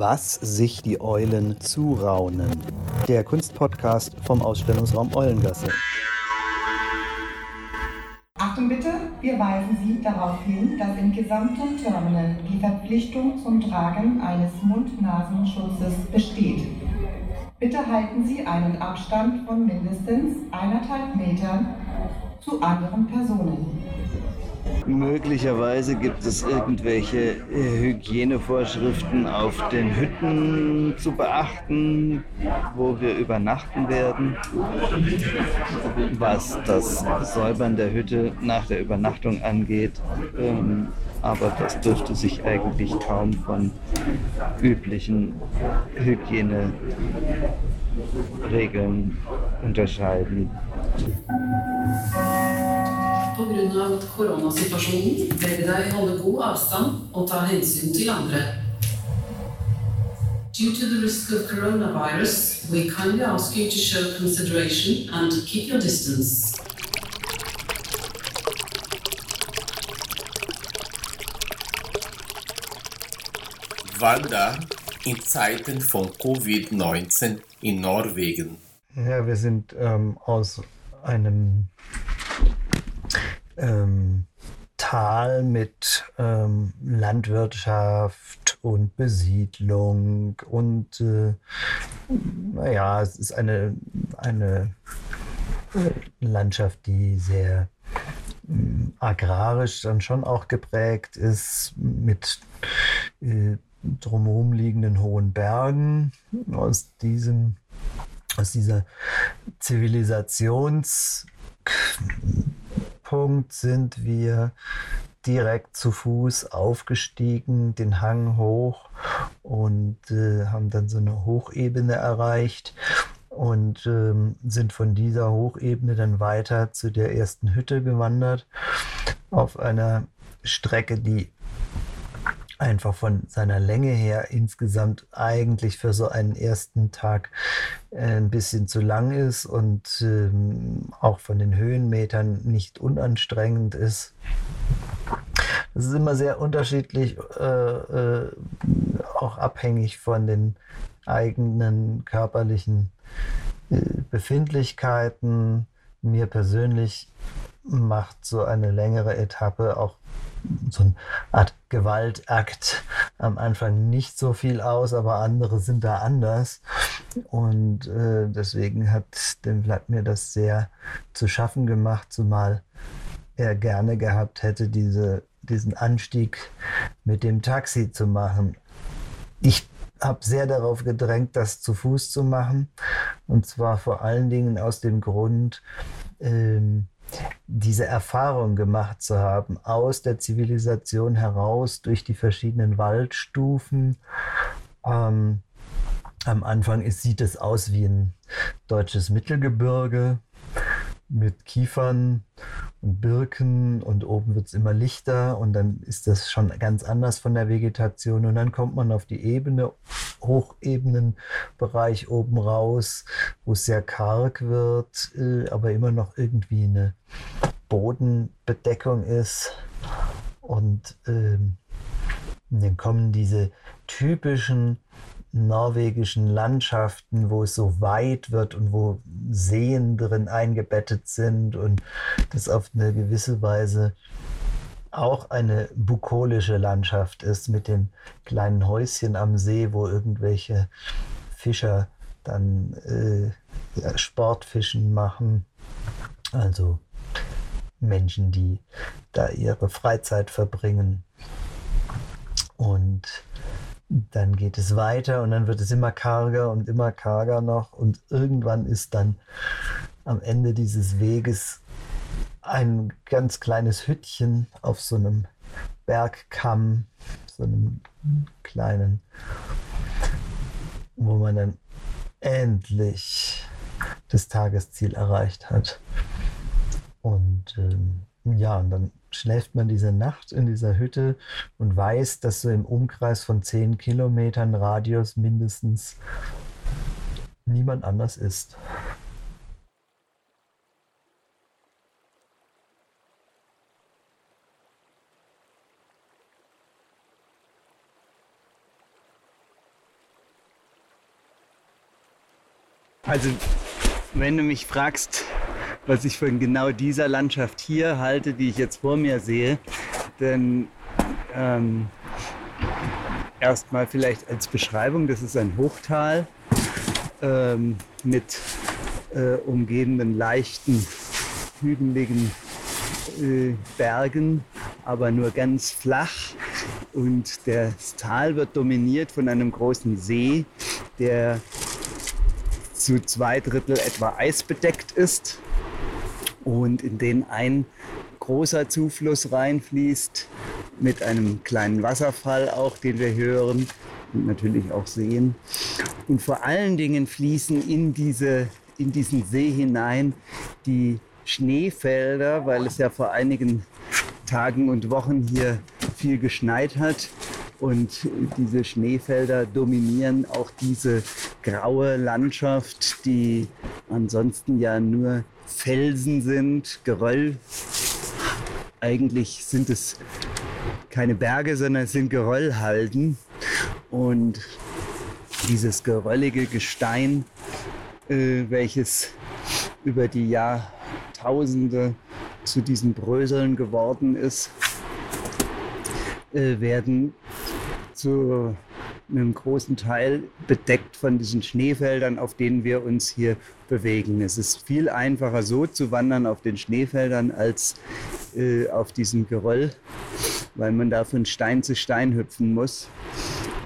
Was sich die Eulen zuraunen. Der Kunstpodcast vom Ausstellungsraum Eulengasse. Achtung bitte, wir weisen Sie darauf hin, dass im gesamten Terminal die Verpflichtung zum Tragen eines Mund-Nasenschutzes besteht. Bitte halten Sie einen Abstand von mindestens eineinhalb Metern zu anderen Personen. Möglicherweise gibt es irgendwelche äh, Hygienevorschriften auf den Hütten zu beachten, wo wir übernachten werden. Was das Säubern der Hütte nach der Übernachtung angeht. Ähm, aber das dürfte sich eigentlich kaum von üblichen Hygieneregeln unterscheiden. Pga. koronasituasjonen ber vi deg holde god avstand og ta hensyn til andre. Due to the risk of coronavirus, we kindly ask you to show consideration and keep your distance. Wanda in Zeiten von Covid-19 in Norwegen. Ja, wir sind ähm, aus einem ähm, Tal mit ähm, Landwirtschaft und Besiedlung und äh, naja, es ist eine, eine Landschaft, die sehr äh, agrarisch dann schon auch geprägt ist mit äh, drumherum liegenden hohen Bergen. Aus diesem aus dieser Zivilisations Punkt sind wir direkt zu Fuß aufgestiegen, den Hang hoch und äh, haben dann so eine Hochebene erreicht und ähm, sind von dieser Hochebene dann weiter zu der ersten Hütte gewandert auf einer Strecke, die einfach von seiner Länge her insgesamt eigentlich für so einen ersten Tag äh, ein bisschen zu lang ist und ähm, auch von den Höhenmetern nicht unanstrengend ist. Das ist immer sehr unterschiedlich, äh, äh, auch abhängig von den eigenen körperlichen Befindlichkeiten. Mir persönlich macht so eine längere Etappe auch so eine Art Gewaltakt am Anfang nicht so viel aus, aber andere sind da anders. Und äh, deswegen hat dem Vladimir das sehr zu schaffen gemacht, zumal er gerne gehabt hätte, diese, diesen Anstieg mit dem Taxi zu machen. Ich habe sehr darauf gedrängt, das zu Fuß zu machen. Und zwar vor allen Dingen aus dem Grund, ähm, diese Erfahrung gemacht zu haben, aus der Zivilisation heraus durch die verschiedenen Waldstufen. Ähm, am Anfang ist, sieht es aus wie ein deutsches Mittelgebirge mit Kiefern und Birken und oben wird es immer lichter und dann ist das schon ganz anders von der Vegetation. Und dann kommt man auf die Ebene, Hochebenenbereich oben raus, wo es sehr karg wird, äh, aber immer noch irgendwie eine Bodenbedeckung ist. Und ähm, dann kommen diese typischen norwegischen Landschaften, wo es so weit wird und wo Seen drin eingebettet sind und das auf eine gewisse Weise auch eine bukolische Landschaft ist mit den kleinen Häuschen am See, wo irgendwelche Fischer dann äh, ja, Sportfischen machen. Also Menschen, die da ihre Freizeit verbringen. Und dann geht es weiter und dann wird es immer karger und immer karger noch und irgendwann ist dann am Ende dieses Weges ein ganz kleines Hüttchen auf so einem Bergkamm, so einem kleinen, wo man dann endlich das Tagesziel erreicht hat. Und ähm, ja, und dann schläft man diese Nacht in dieser Hütte und weiß, dass so im Umkreis von zehn Kilometern Radius mindestens niemand anders ist. Also, wenn du mich fragst, was ich von genau dieser Landschaft hier halte, die ich jetzt vor mir sehe, dann ähm, erstmal vielleicht als Beschreibung, das ist ein Hochtal ähm, mit äh, umgebenden leichten, hügeligen äh, Bergen, aber nur ganz flach. Und das Tal wird dominiert von einem großen See, der zu zwei Drittel etwa eisbedeckt ist und in den ein großer Zufluss reinfließt mit einem kleinen Wasserfall auch, den wir hören und natürlich auch sehen. Und vor allen Dingen fließen in, diese, in diesen See hinein die Schneefelder, weil es ja vor einigen Tagen und Wochen hier viel geschneit hat. Und diese Schneefelder dominieren auch diese graue Landschaft, die ansonsten ja nur Felsen sind, Geröll. Eigentlich sind es keine Berge, sondern es sind Geröllhalden. Und dieses geröllige Gestein, äh, welches über die Jahrtausende zu diesen Bröseln geworden ist, äh, werden zu einem großen Teil bedeckt von diesen Schneefeldern, auf denen wir uns hier bewegen. Es ist viel einfacher so zu wandern auf den Schneefeldern als äh, auf diesem Geröll, weil man da von Stein zu Stein hüpfen muss.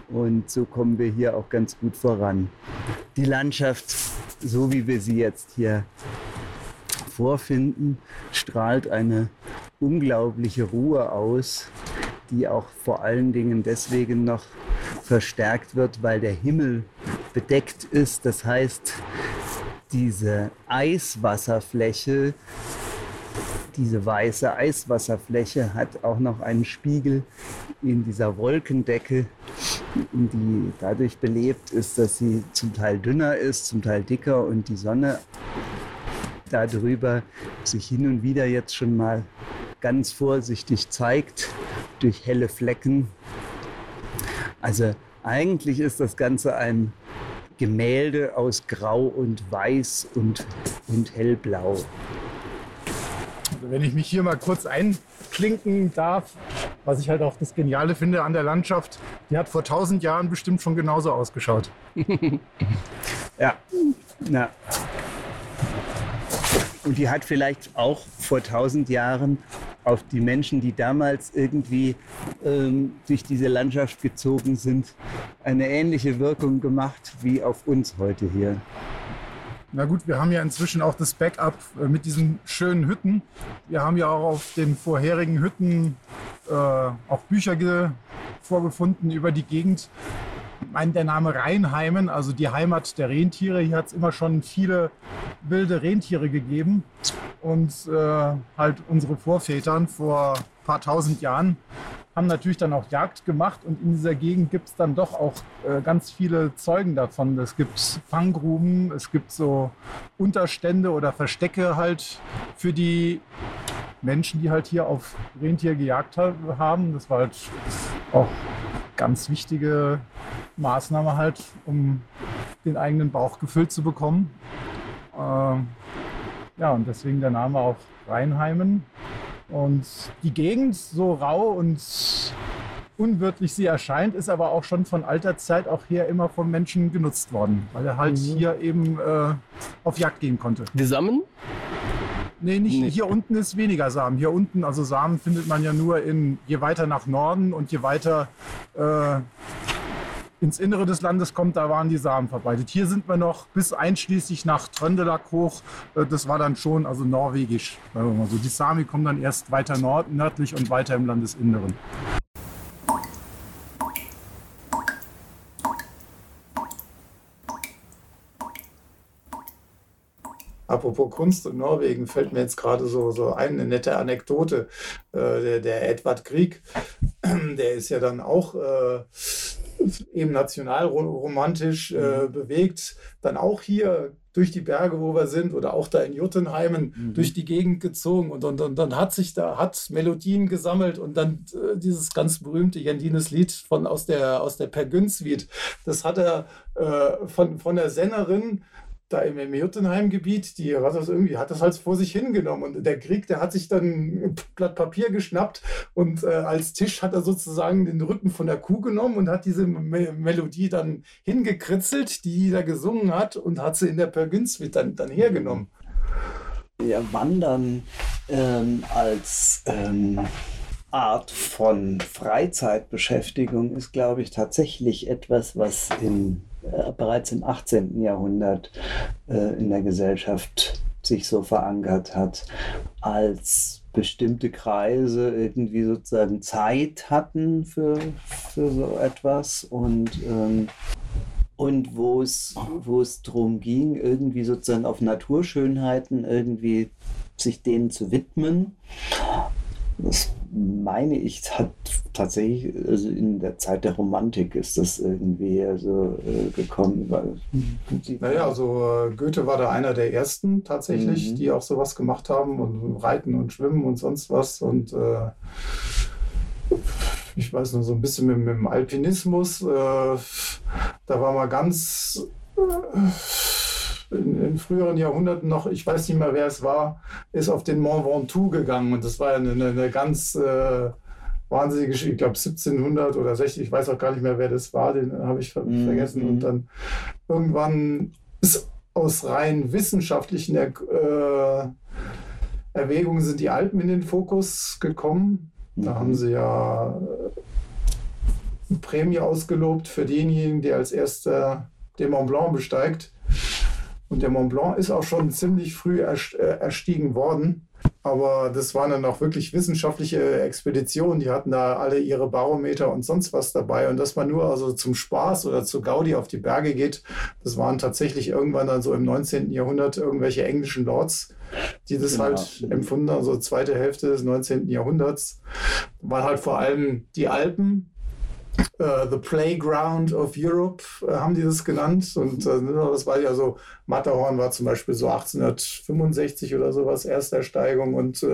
Und so kommen wir hier auch ganz gut voran. Die Landschaft, so wie wir sie jetzt hier vorfinden, strahlt eine unglaubliche Ruhe aus, die auch vor allen Dingen deswegen noch verstärkt wird, weil der Himmel bedeckt ist. Das heißt, diese Eiswasserfläche, diese weiße Eiswasserfläche hat auch noch einen Spiegel in dieser Wolkendecke, die dadurch belebt ist, dass sie zum Teil dünner ist, zum Teil dicker und die Sonne darüber sich hin und wieder jetzt schon mal ganz vorsichtig zeigt durch helle Flecken. Also eigentlich ist das Ganze ein Gemälde aus Grau und Weiß und, und Hellblau. Also wenn ich mich hier mal kurz einklinken darf, was ich halt auch das Geniale finde an der Landschaft, die hat vor tausend Jahren bestimmt schon genauso ausgeschaut. ja, na. Und die hat vielleicht auch vor tausend Jahren auf die Menschen, die damals irgendwie ähm, durch diese Landschaft gezogen sind, eine ähnliche Wirkung gemacht wie auf uns heute hier. Na gut, wir haben ja inzwischen auch das Backup äh, mit diesen schönen Hütten. Wir haben ja auch auf den vorherigen Hütten äh, auch Bücher vorgefunden über die Gegend. Mein, der Name Rheinheimen, also die Heimat der Rentiere, hier hat es immer schon viele wilde Rentiere gegeben. Und äh, halt unsere Vorvätern vor ein paar tausend Jahren haben natürlich dann auch Jagd gemacht und in dieser Gegend gibt es dann doch auch äh, ganz viele Zeugen davon. Es gibt Fanggruben, es gibt so Unterstände oder Verstecke halt für die Menschen, die halt hier auf Rentier gejagt haben. Das war halt auch ganz wichtige Maßnahme halt, um den eigenen Bauch gefüllt zu bekommen. Ähm, ja, und deswegen der Name auch Rheinheimen. Und die Gegend, so rau und unwirtlich sie erscheint, ist aber auch schon von alter Zeit auch hier immer vom Menschen genutzt worden, weil er halt mhm. hier eben äh, auf Jagd gehen konnte. Wir sammeln? Nee, nicht, nee. hier unten ist weniger Samen. Hier unten, also Samen findet man ja nur in, je weiter nach Norden und je weiter äh, ins Innere des Landes kommt, da waren die Samen verbreitet. Hier sind wir noch bis einschließlich nach Tröndelag hoch. Äh, das war dann schon also norwegisch. Also die Sami kommen dann erst weiter nord nördlich und weiter im Landesinneren. Apropos Kunst in Norwegen fällt mir jetzt gerade so, so ein, eine nette Anekdote. Äh, der, der Edward Grieg, der ist ja dann auch äh, eben nationalromantisch äh, mhm. bewegt, dann auch hier durch die Berge, wo wir sind, oder auch da in Juttenheimen mhm. durch die Gegend gezogen und, und, und dann hat sich da, hat Melodien gesammelt und dann äh, dieses ganz berühmte Jandines Lied von, aus der, aus der Per Günzwied, das hat er äh, von, von der Sängerin da im, im Jotunheim-Gebiet, die hat das irgendwie, hat das halt vor sich hingenommen. Und der Krieg, der hat sich dann ein Blatt Papier geschnappt und äh, als Tisch hat er sozusagen den Rücken von der Kuh genommen und hat diese Me Melodie dann hingekritzelt, die da gesungen hat und hat sie in der Pergünsuite dann, dann hergenommen. Ja, Wandern ähm, als ähm, Art von Freizeitbeschäftigung ist, glaube ich, tatsächlich etwas, was äh, bereits im 18. Jahrhundert äh, in der Gesellschaft sich so verankert hat, als bestimmte Kreise irgendwie sozusagen Zeit hatten für, für so etwas und, ähm, und wo es, wo es darum ging, irgendwie sozusagen auf Naturschönheiten irgendwie sich denen zu widmen. Das meine ich, hat tatsächlich, also in der Zeit der Romantik ist das irgendwie so äh, gekommen. Weil, naja, also äh, Goethe war da einer der ersten tatsächlich, mhm. die auch sowas gemacht haben und Reiten und Schwimmen und sonst was. Und äh, ich weiß noch so ein bisschen mit, mit dem Alpinismus. Äh, da war mal ganz äh, in, in, früheren Jahrhunderten noch, ich weiß nicht mehr, wer es war, ist auf den Mont Ventoux gegangen und das war eine, eine, eine ganz äh, wahnsinnige Geschichte. Ich glaube 1700 oder 60, ich weiß auch gar nicht mehr, wer das war, den habe ich ver mhm. vergessen. Und dann irgendwann ist aus rein wissenschaftlichen äh, Erwägungen sind die Alpen in den Fokus gekommen. Da mhm. haben sie ja eine Prämie ausgelobt für denjenigen, der als erster den Mont Blanc besteigt. Und der Mont Blanc ist auch schon ziemlich früh äh, erstiegen worden. Aber das waren dann auch wirklich wissenschaftliche Expeditionen. Die hatten da alle ihre Barometer und sonst was dabei. Und dass man nur also zum Spaß oder zu Gaudi auf die Berge geht, das waren tatsächlich irgendwann dann so im 19. Jahrhundert irgendwelche englischen Lords, die das genau. halt empfunden haben. Also zweite Hälfte des 19. Jahrhunderts waren halt vor allem die Alpen, Uh, the Playground of Europe uh, haben die das genannt. Und uh, das war ja so, Matterhorn war zum Beispiel so 1865 oder sowas, Erstersteigung und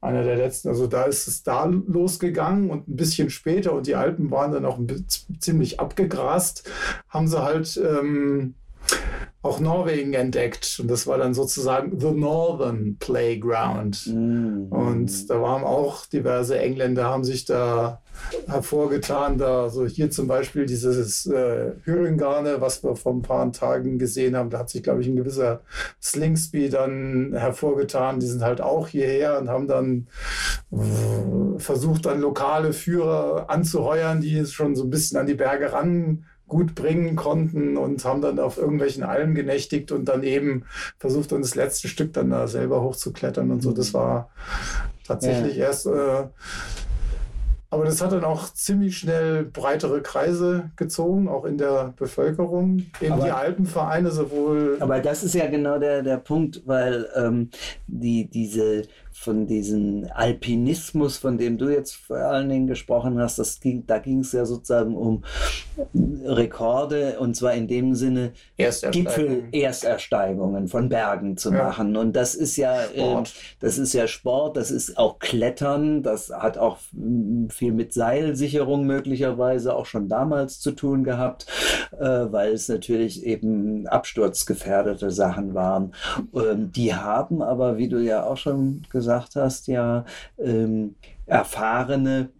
einer der letzten. Also da ist es da losgegangen und ein bisschen später und die Alpen waren dann auch ziemlich abgegrast, haben sie halt ähm, auch Norwegen entdeckt. Und das war dann sozusagen The Northern Playground. Mhm. Und da waren auch diverse Engländer, haben sich da hervorgetan. Da, also hier zum Beispiel dieses äh, Hüringane, was wir vor ein paar Tagen gesehen haben, da hat sich, glaube ich, ein gewisser Slingsby dann hervorgetan. Die sind halt auch hierher und haben dann äh, versucht, dann lokale Führer anzuheuern, die schon so ein bisschen an die Berge ran gut bringen konnten und haben dann auf irgendwelchen Almen genächtigt und dann eben versucht, dann das letzte Stück dann da selber hochzuklettern und so. Das war tatsächlich ja. erst. Äh, aber das hat dann auch ziemlich schnell breitere Kreise gezogen, auch in der Bevölkerung. Eben aber, die Alpenvereine sowohl. Aber das ist ja genau der, der Punkt, weil ähm, die, diese von diesem Alpinismus, von dem du jetzt vor allen Dingen gesprochen hast, das ging, da ging es ja sozusagen um Rekorde und zwar in dem Sinne Gipfel-Erstersteigungen von Bergen zu ja. machen. Und das ist ja äh, das ist ja Sport, das ist auch Klettern, das hat auch viel mit Seilsicherung möglicherweise auch schon damals zu tun gehabt, äh, weil es natürlich eben absturzgefährdete Sachen waren. Ähm, die haben aber, wie du ja auch schon gesagt gesagt hast, ja ähm, erfahrene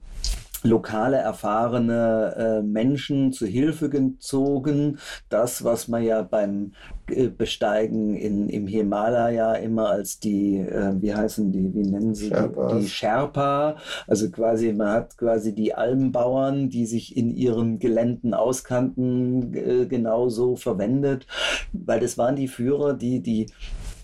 lokale erfahrene äh, Menschen zu Hilfe gezogen. Das, was man ja beim äh, Besteigen in, im Himalaya immer als die, äh, wie heißen die, wie nennen sie die, die Sherpa, also quasi, man hat quasi die Almbauern, die sich in ihren Geländen auskannten, äh, genauso verwendet, weil das waren die Führer, die die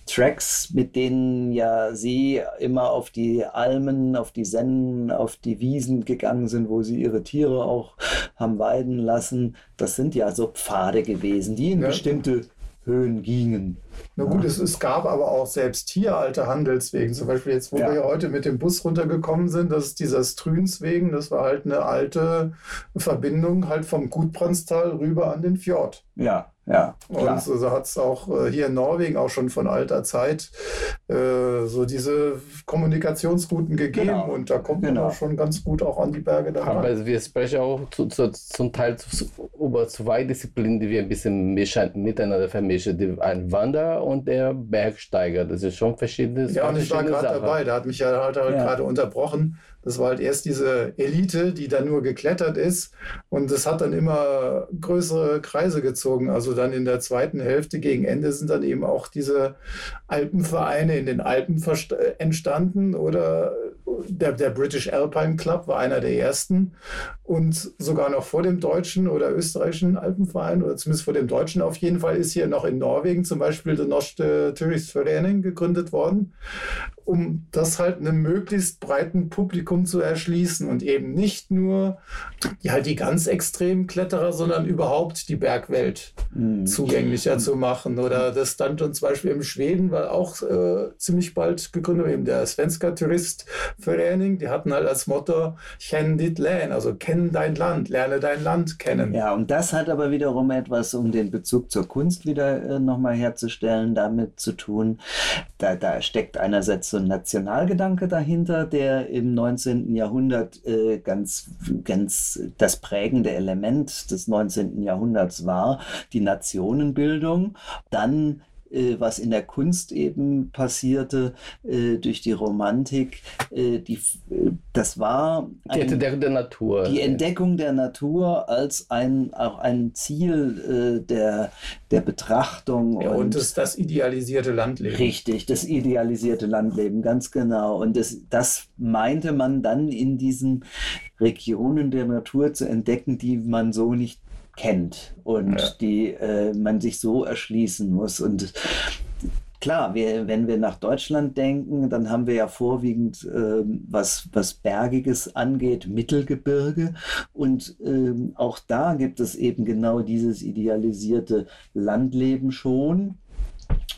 Tracks, mit denen ja sie immer auf die Almen, auf die Sennen, auf die Wiesen gegangen sind, wo sie ihre Tiere auch haben weiden lassen. Das sind ja so Pfade gewesen, die in ja. bestimmte Höhen gingen. Na gut, es, es, gab aber auch selbst hier alte Handelswegen. Zum Beispiel jetzt, wo ja. wir heute mit dem Bus runtergekommen sind, das ist dieser Strünswegen. Das war halt eine alte Verbindung halt vom Gutbrandstal rüber an den Fjord. Ja, ja. Klar. Und so hat es auch äh, hier in Norwegen auch schon von alter Zeit äh, so diese Kommunikationsrouten gegeben genau. und da kommt genau. man auch schon ganz gut auch an die Berge da Aber wir sprechen auch zu, zu, zum Teil zu, über zwei Disziplinen, die wir ein bisschen mischen, miteinander vermischen. Die, ein Wanderer und der Bergsteiger. Das ist schon verschiedenes. Ja, und ich war gerade dabei, da hat mich ja halt, halt ja. gerade unterbrochen. Das war halt erst diese Elite, die dann nur geklettert ist. Und das hat dann immer größere Kreise gezogen. Also dann in der zweiten Hälfte gegen Ende sind dann eben auch diese Alpenvereine in den Alpen entstanden. Oder der, der British Alpine Club war einer der ersten. Und sogar noch vor dem deutschen oder österreichischen Alpenverein oder zumindest vor dem deutschen auf jeden Fall ist hier noch in Norwegen zum Beispiel der Norske Turistforening gegründet worden um das halt einem möglichst breiten Publikum zu erschließen und eben nicht nur die, halt die ganz extremen Kletterer, sondern überhaupt die Bergwelt mhm. zugänglicher mhm. zu machen. Oder das stand uns zum Beispiel in Schweden, war auch äh, ziemlich bald gegründet, eben der Svenska Turistverening, die hatten halt als Motto Kenn dit Län, also kenn dein Land, lerne dein Land kennen. Ja, und das hat aber wiederum etwas, um den Bezug zur Kunst wieder äh, nochmal herzustellen, damit zu tun. Da, da steckt einerseits so ein Nationalgedanke dahinter, der im 19. Jahrhundert äh, ganz, ganz das prägende Element des 19. Jahrhunderts war, die Nationenbildung. Dann was in der Kunst eben passierte äh, durch die Romantik, äh, die, das war ein, die Entdeckung der Natur. Die Entdeckung der Natur als ein, auch ein Ziel der, der Betrachtung. Ja, und, und das, das idealisierte Landleben. Richtig, das idealisierte Landleben, ganz genau. Und das, das meinte man dann in diesen Regionen der Natur zu entdecken, die man so nicht kennt und ja. die äh, man sich so erschließen muss. Und klar, wir, wenn wir nach Deutschland denken, dann haben wir ja vorwiegend, äh, was, was Bergiges angeht, Mittelgebirge. Und äh, auch da gibt es eben genau dieses idealisierte Landleben schon.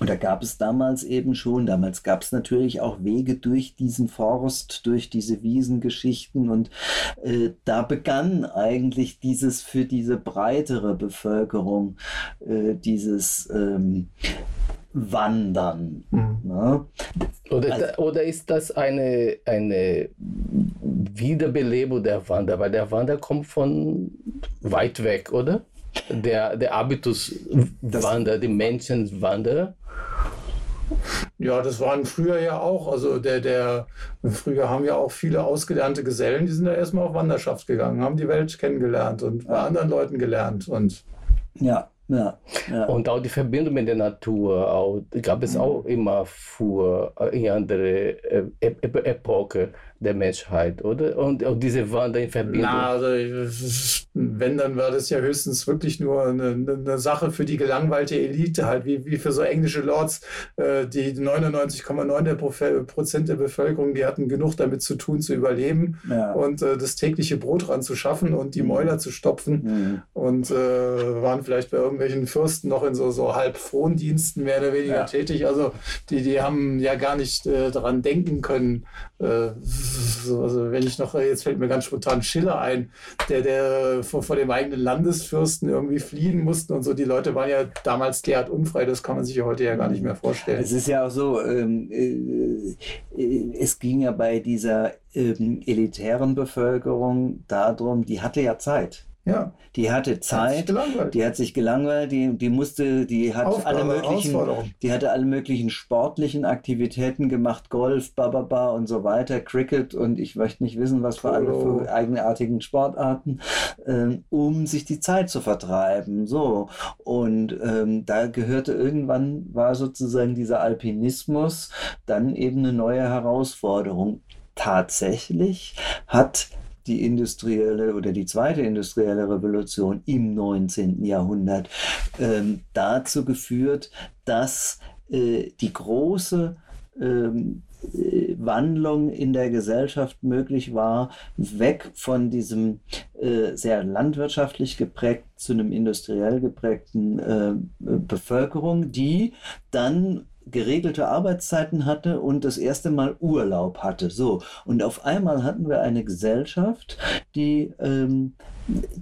Und da gab es damals eben schon, damals gab es natürlich auch Wege durch diesen Forst, durch diese Wiesengeschichten und äh, da begann eigentlich dieses für diese breitere Bevölkerung, äh, dieses ähm, Wandern. Mhm. Ne? Oder, also, oder ist das eine, eine Wiederbelebung der Wander? Weil der Wander kommt von weit weg, oder? Der, der Habitus Wander, die Menschen Wander. Ja, das waren früher ja auch. Also der, der, früher haben ja auch viele ausgelernte Gesellen, die sind ja erstmal auf Wanderschaft gegangen, haben die Welt kennengelernt und bei anderen Leuten gelernt. Und ja, ja, ja. Und auch die Verbindung mit der Natur auch, gab es mhm. auch immer vor äh, in andere äh, Epoche der Menschheit, oder? Und auch diese Wander in Verbindung. Na, also wenn, dann war das ja höchstens wirklich nur eine, eine Sache für die gelangweilte Elite, halt wie, wie für so englische Lords, äh, die 99,9 Prozent der Bevölkerung, die hatten genug damit zu tun, zu überleben ja. und äh, das tägliche Brot ranzuschaffen und die mhm. Mäuler zu stopfen mhm. und äh, waren vielleicht bei irgendwelchen Fürsten noch in so, so halb Frondiensten mehr oder weniger ja. tätig. Also die, die haben ja gar nicht äh, daran denken können, äh, also wenn ich noch, jetzt fällt mir ganz spontan Schiller ein, der, der vor, vor dem eigenen Landesfürsten irgendwie fliehen mussten und so. Die Leute waren ja damals derart unfrei, das kann man sich ja heute ja gar nicht mehr vorstellen. Es ist ja auch so, ähm, äh, äh es ging ja bei dieser ähm, elitären Bevölkerung darum, die hatte ja Zeit. Ja. Die hatte Zeit, hat die hat sich gelangweilt, die, die musste, die hat Aufgabe, alle möglichen, die hatte alle möglichen sportlichen Aktivitäten gemacht, Golf, bababa und so weiter, Cricket und ich möchte nicht wissen, was für alle für eigenartigen Sportarten, ähm, um sich die Zeit zu vertreiben. So. Und ähm, da gehörte irgendwann, war sozusagen dieser Alpinismus dann eben eine neue Herausforderung. Tatsächlich hat die industrielle oder die zweite industrielle Revolution im 19. Jahrhundert ähm, dazu geführt, dass äh, die große ähm, äh, Wandlung in der Gesellschaft möglich war, weg von diesem äh, sehr landwirtschaftlich geprägt zu einem industriell geprägten äh, Bevölkerung, die dann geregelte Arbeitszeiten hatte und das erste Mal Urlaub hatte. So. Und auf einmal hatten wir eine Gesellschaft, die ähm,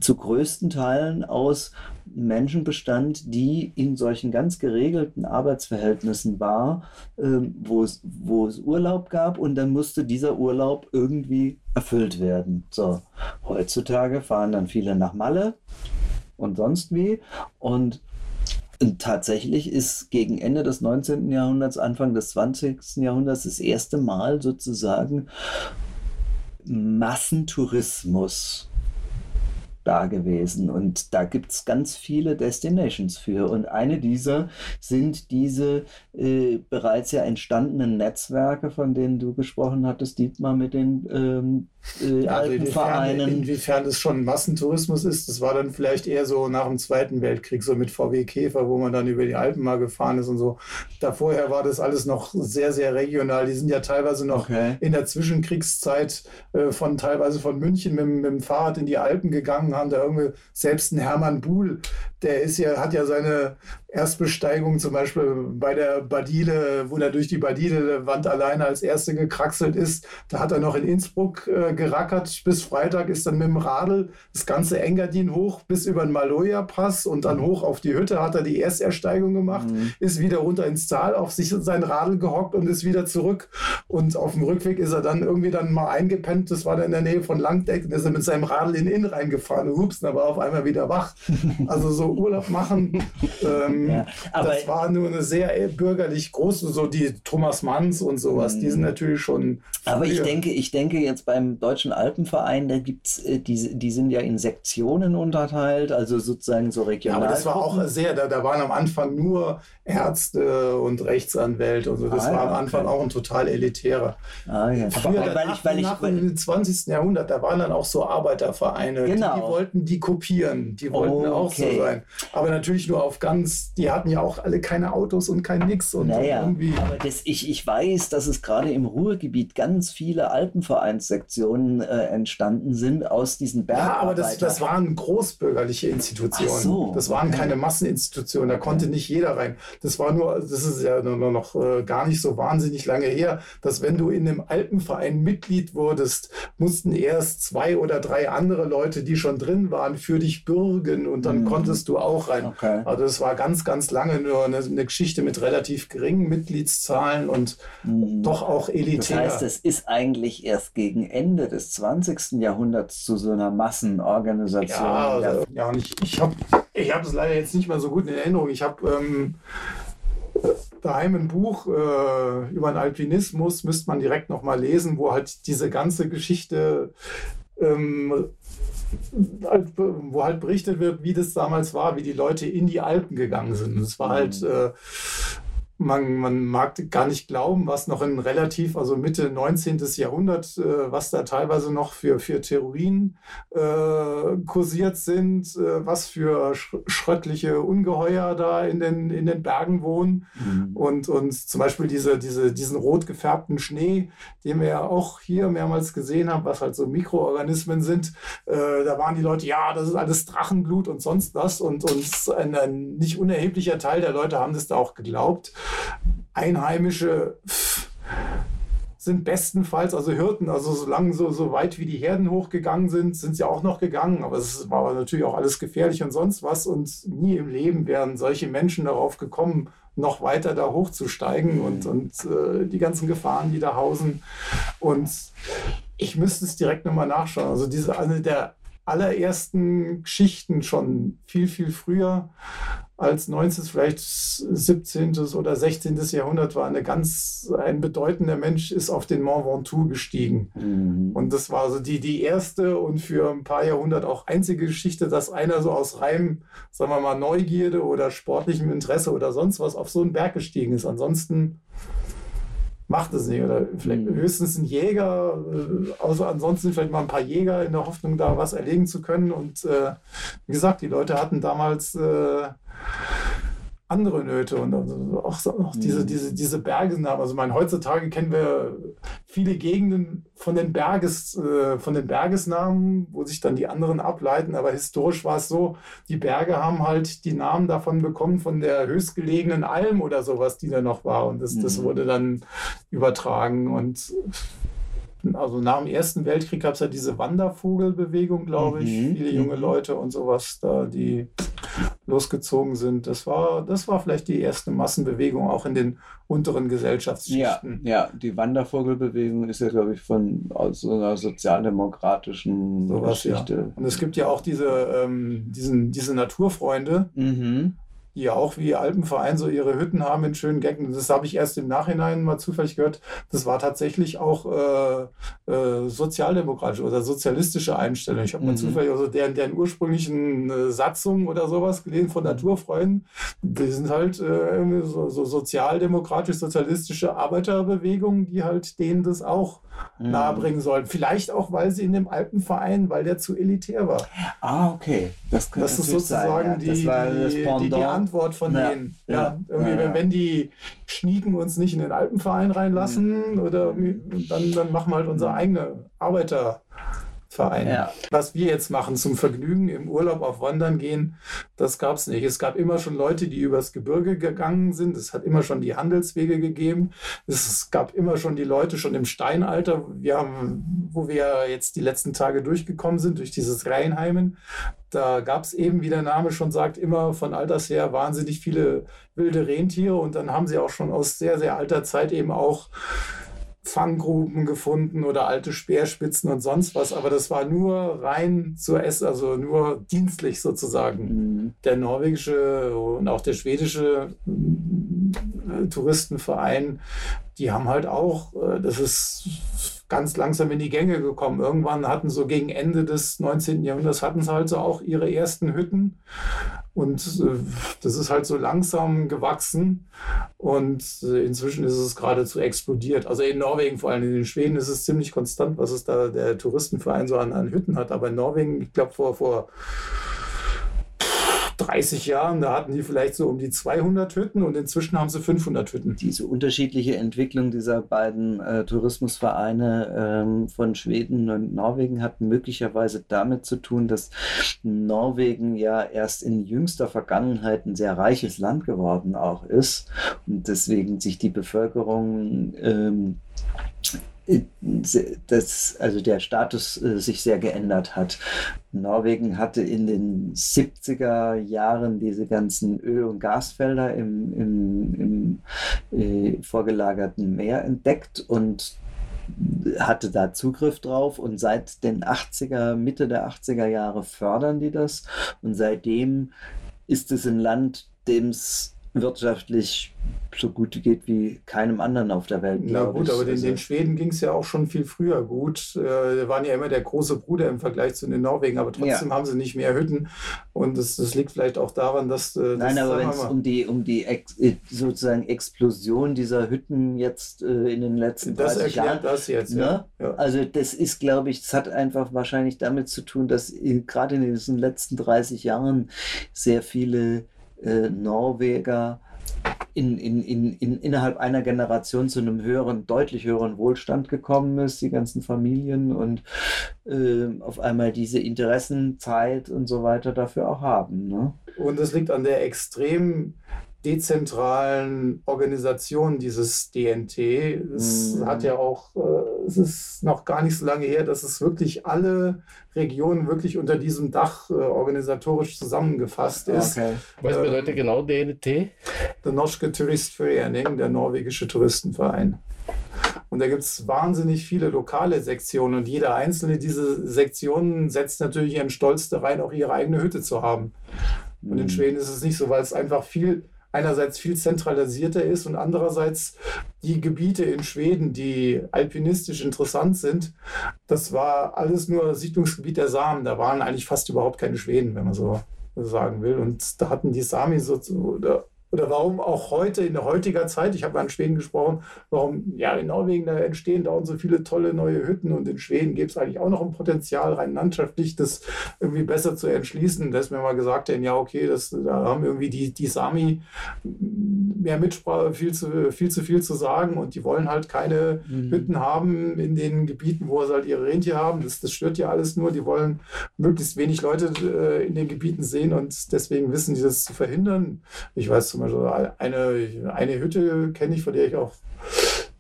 zu größten Teilen aus ein Menschenbestand, die in solchen ganz geregelten Arbeitsverhältnissen war, ähm, wo, es, wo es Urlaub gab und dann musste dieser Urlaub irgendwie erfüllt werden. So, heutzutage fahren dann viele nach Malle und sonst wie und tatsächlich ist gegen Ende des 19. Jahrhunderts, Anfang des 20. Jahrhunderts das erste Mal sozusagen Massentourismus da gewesen. Und da gibt es ganz viele Destinations für. Und eine dieser sind diese äh, bereits ja entstandenen Netzwerke, von denen du gesprochen hattest, Dietmar, mit den ähm, äh, also Alpenvereinen. Inwiefern, inwiefern das schon Massentourismus ist, das war dann vielleicht eher so nach dem Zweiten Weltkrieg, so mit VW Käfer, wo man dann über die Alpen mal gefahren ist und so. Da vorher war das alles noch sehr, sehr regional. Die sind ja teilweise noch okay. in der Zwischenkriegszeit äh, von teilweise von München mit, mit, dem Fahrrad in die Alpen gegangen, haben da irgendwie selbst ein Hermann Buhl, der ist ja, hat ja seine Erstbesteigung zum Beispiel bei der Badile, wo er durch die Badile-Wand alleine als Erste gekraxelt ist. Da hat er noch in Innsbruck äh, gerackert bis Freitag, ist dann mit dem Radl das ganze Engadin hoch bis über den Maloja-Pass und dann hoch auf die Hütte hat er die Erstersteigung gemacht, mhm. ist wieder runter ins Tal, auf sich sein Radl gehockt und ist wieder zurück. Und auf dem Rückweg ist er dann irgendwie dann mal eingepennt. Das war dann in der Nähe von Langdeck und ist er mit seinem Radl in den Inn reingefahren. Ups, da war auf einmal wieder wach. Also so Urlaub machen. Ähm, ja, das war nur eine sehr bürgerlich große, so die Thomas Manns und sowas, die sind mhm. natürlich schon. Aber früher. ich denke, ich denke jetzt beim Deutschen Alpenverein, da gibt es, äh, die, die sind ja in Sektionen unterteilt, also sozusagen so regional. Ja, aber das war auch sehr, da, da waren am Anfang nur Ärzte und Rechtsanwälte und so. Das ah, war am Anfang auch ein total elitärer. Ah, ja. Früher, weil ich, weil ich, dem 20. Jahrhundert, da waren dann auch so Arbeitervereine, genau. die, die wollten die kopieren, die wollten oh, auch so sein. Aber natürlich nur auf ganz, die hatten ja auch alle keine Autos und kein Nix. Und naja, irgendwie. aber das, ich, ich weiß, dass es gerade im Ruhrgebiet ganz viele Alpenvereinssektionen äh, entstanden sind aus diesen Bergen. Ja, aber das, das waren großbürgerliche Institutionen. So, das waren okay. keine Masseninstitutionen, da konnte nicht jeder rein. Das war nur, das ist ja noch, noch äh, gar nicht so wahnsinnig lange her, dass wenn du in einem Alpenverein Mitglied wurdest, mussten erst zwei oder drei andere Leute, die schon drin waren, für dich bürgen und dann mhm. konntest du auch rein. Okay. Also das war ganz, ganz lange nur eine, eine Geschichte mit relativ geringen Mitgliedszahlen und mhm. doch auch elitär. Das heißt, es ist eigentlich erst gegen Ende des 20. Jahrhunderts zu so einer Massenorganisation. Ja, also, ja und ich, ich habe ich hab es leider jetzt nicht mehr so gut in Erinnerung. Ich habe ähm, daheim ein Buch äh, über den Alpinismus, müsste man direkt nochmal lesen, wo halt diese ganze Geschichte ähm, wo halt berichtet wird, wie das damals war, wie die Leute in die Alpen gegangen sind. Es war halt mhm. äh, man, man mag gar nicht glauben, was noch in relativ, also Mitte 19. Jahrhundert, äh, was da teilweise noch für, für Theorien äh, kursiert sind, äh, was für sch schröttliche Ungeheuer da in den, in den Bergen wohnen. Mhm. Und, und zum Beispiel diese, diese, diesen rot gefärbten Schnee, den wir ja auch hier mehrmals gesehen haben, was halt so Mikroorganismen sind. Äh, da waren die Leute, ja, das ist alles Drachenblut und sonst was. Und, und ein, ein nicht unerheblicher Teil der Leute haben das da auch geglaubt. Einheimische sind bestenfalls, also Hirten, also solange so, so weit wie die Herden hochgegangen sind, sind sie auch noch gegangen. Aber es war natürlich auch alles gefährlich und sonst was. Und nie im Leben wären solche Menschen darauf gekommen, noch weiter da hochzusteigen und, und äh, die ganzen Gefahren, die da hausen. Und ich müsste es direkt nochmal nachschauen. Also diese eine der allerersten Geschichten schon viel, viel früher als 19., vielleicht 17. oder 16. Jahrhundert war eine ganz, ein bedeutender Mensch ist auf den Mont Ventoux gestiegen. Mhm. Und das war so die, die erste und für ein paar Jahrhunderte auch einzige Geschichte, dass einer so aus reinem, sagen wir mal, Neugierde oder sportlichem Interesse oder sonst was auf so einen Berg gestiegen ist. Ansonsten macht es nicht. Oder vielleicht mhm. höchstens ein Jäger, äh, also ansonsten vielleicht mal ein paar Jäger in der Hoffnung, da was erlegen zu können. Und äh, wie gesagt, die Leute hatten damals äh, andere Nöte und also auch, auch diese, mhm. diese, diese Bergesnamen. Also mein, heutzutage kennen wir viele Gegenden von den, Berges, äh, von den Bergesnamen, wo sich dann die anderen ableiten. Aber historisch war es so, die Berge haben halt die Namen davon bekommen, von der höchstgelegenen Alm oder sowas, die da noch war. Und das, mhm. das wurde dann übertragen. Und also nach dem Ersten Weltkrieg gab es ja diese Wandervogelbewegung, glaube ich. Mhm. Viele junge mhm. Leute und sowas da, die losgezogen sind. Das war, das war vielleicht die erste Massenbewegung auch in den unteren Gesellschaftsschichten. Ja, ja, die Wandervogelbewegung ist ja, glaube ich, von aus so einer sozialdemokratischen Sowas, Geschichte. Ja. Und es gibt ja auch diese, ähm, diesen, diese Naturfreunde, Mhm. Die ja auch wie Alpenverein so ihre Hütten haben in schönen Gegenden. Das habe ich erst im Nachhinein mal zufällig gehört. Das war tatsächlich auch äh, äh, sozialdemokratische oder sozialistische Einstellung. Ich habe mal Mhm. zufällig also deren, deren ursprünglichen äh, Satzung oder sowas gelesen von Naturfreunden. Die sind halt äh, so, so sozialdemokratisch-sozialistische Arbeiterbewegungen, die halt denen das auch Mhm. nahebringen sollen. Vielleicht auch, weil sie in dem Alpenverein, weil der zu elitär war. Ah, okay. Das, könnte Das ist sozusagen sein, ja. die, das die, die, Pendant. die Antwort von Ja, denen. ja, irgendwie. Wenn, wenn die Schnieken uns nicht in den Alpenverein reinlassen, Mhm. oder irgendwie, dann, dann machen wir halt unser eigener Arbeiterverein. Ja. Was wir jetzt machen zum Vergnügen im Urlaub auf Wandern gehen, das gab es nicht. Es gab immer schon Leute, die übers Gebirge gegangen sind. Es hat immer schon die Handelswege gegeben. Es gab immer schon die Leute schon im Steinalter. Wir haben, wo wir jetzt die letzten Tage durchgekommen sind, durch dieses Rheinheimen, da gab es eben, wie der Name schon sagt, immer von alters her wahnsinnig viele wilde Rentiere und dann haben sie auch schon aus sehr, sehr alter Zeit eben auch Fanggruben gefunden oder alte Speerspitzen und sonst was, aber das war nur rein zur Essen, also nur dienstlich sozusagen. Mhm. Der norwegische und auch der schwedische äh, Touristenverein, die haben halt auch, äh, das ist ganz langsam in die Gänge gekommen. Irgendwann hatten so gegen Ende des 19. Jahrhunderts hatten sie halt so auch ihre ersten Hütten. Und äh, das ist halt so langsam gewachsen. Und äh, inzwischen ist es geradezu explodiert. Also in Norwegen, vor allem in den Schweden, ist es ziemlich konstant, was es da der Touristenverein so an, an Hütten hat. Aber in Norwegen, ich glaube, vor, vor 30 Jahren, da hatten die vielleicht so um die 200 Hütten und inzwischen haben sie 500 Hütten. Diese unterschiedliche Entwicklung dieser beiden äh, Tourismusvereine ähm, von Schweden und Norwegen hat möglicherweise damit zu tun, dass Norwegen ja erst in jüngster Vergangenheit ein sehr reiches Land geworden auch ist und deswegen sich die Bevölkerung ähm, das, also der Status äh, sich sehr geändert hat. Norwegen hatte in den 70er Jahren diese ganzen Öl- und Gasfelder im, im, im äh, vorgelagerten Meer entdeckt und hatte da Zugriff drauf und seit den 80er, Mitte der 80er Jahre fördern die das und seitdem ist es ein Land, dem es wirtschaftlich so gut geht wie keinem anderen auf der Welt. Na gut, ich. aber den, Also- den Schweden ging es ja auch schon viel früher gut. Äh, waren ja immer der große Bruder im Vergleich zu den Norwegen, aber trotzdem Ja. haben sie nicht mehr Hütten. Und das, das liegt vielleicht auch daran, dass. äh, Nein, das, aber wenn es um die, um die Ex äh, sozusagen Explosion dieser Hütten jetzt äh, in den letzten das 30 Jahren, erklärt das jetzt, ne? ja. ja. Also das ist, glaube ich, das hat einfach wahrscheinlich damit zu tun, dass in, gerade in diesen letzten 30 Jahren sehr viele äh, Norweger in, in, in, in, innerhalb einer Generation zu einem höheren, deutlich höheren Wohlstand gekommen ist, die ganzen Familien und äh, auf einmal diese Interessen, Zeit und so weiter dafür auch haben. Ne? Und es liegt an der extrem dezentralen Organisation dieses DNT. Es Mhm. hat ja auch, äh, es ist noch gar nicht so lange her, dass es wirklich alle Regionen wirklich unter diesem Dach äh, organisatorisch zusammengefasst ist. Okay. Was Äh, bedeutet genau DNT? der Norske Turistforening, der norwegische Touristenverein. Und da gibt es wahnsinnig viele lokale Sektionen und jede einzelne dieser Sektionen setzt natürlich ihren Stolz da rein, auch ihre eigene Hütte zu haben. Und in Mhm. Schweden ist es nicht so, weil es einfach viel, einerseits viel zentralisierter ist und andererseits die Gebiete in Schweden, die alpinistisch interessant sind, das war alles nur Siedlungsgebiet der Samen. Da waren eigentlich fast überhaupt keine Schweden, wenn man so sagen will. Und da hatten die Sami so, oder, oder warum auch heute, in der heutiger Zeit, ich habe mal in Schweden gesprochen, warum, ja, in Norwegen, da entstehen dauernd so viele tolle neue Hütten und in Schweden gibt es eigentlich auch noch ein Potenzial, rein landschaftlich das irgendwie besser zu entschließen. Da ist mir mal gesagt, denn ja, okay, das, da haben irgendwie die, die Sami mehr Mitsprache, viel zu, viel zu viel zu sagen und die wollen halt keine Mhm. Hütten haben in den Gebieten, wo sie halt ihre Rentier haben. Das, das stört ja alles nur. Die wollen möglichst wenig Leute äh, in den Gebieten sehen und deswegen wissen die das zu verhindern. Ich weiß zum Beispiel, eine, eine Hütte kenne ich, von der ich auch,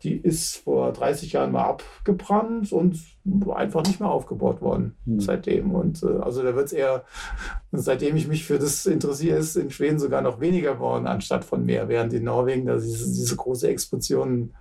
die ist vor 30 Jahren mal abgebrannt und einfach nicht mehr aufgebaut worden mhm. seitdem. Und äh, also da wird es eher, seitdem ich mich für das interessiere, ist in Schweden sogar noch weniger geworden, anstatt von mehr, während in Norwegen da diese, diese große Explosion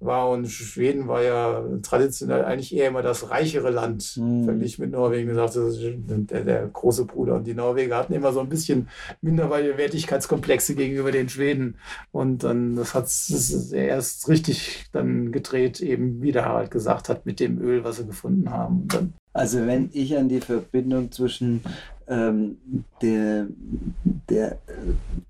war. Und Schweden war ja traditionell eigentlich eher immer das reichere Land, mhm. verglichen mit Norwegen. Gesagt, der, der große Bruder. Und die Norweger hatten immer so ein bisschen Minderwertigkeitskomplexe gegenüber den Schweden. Und dann das hat es erst richtig dann gedreht, eben wie der Harald gesagt hat, mit dem Öl, was sie gefunden haben. also wenn ich an die Verbindung zwischen ähm, der, der,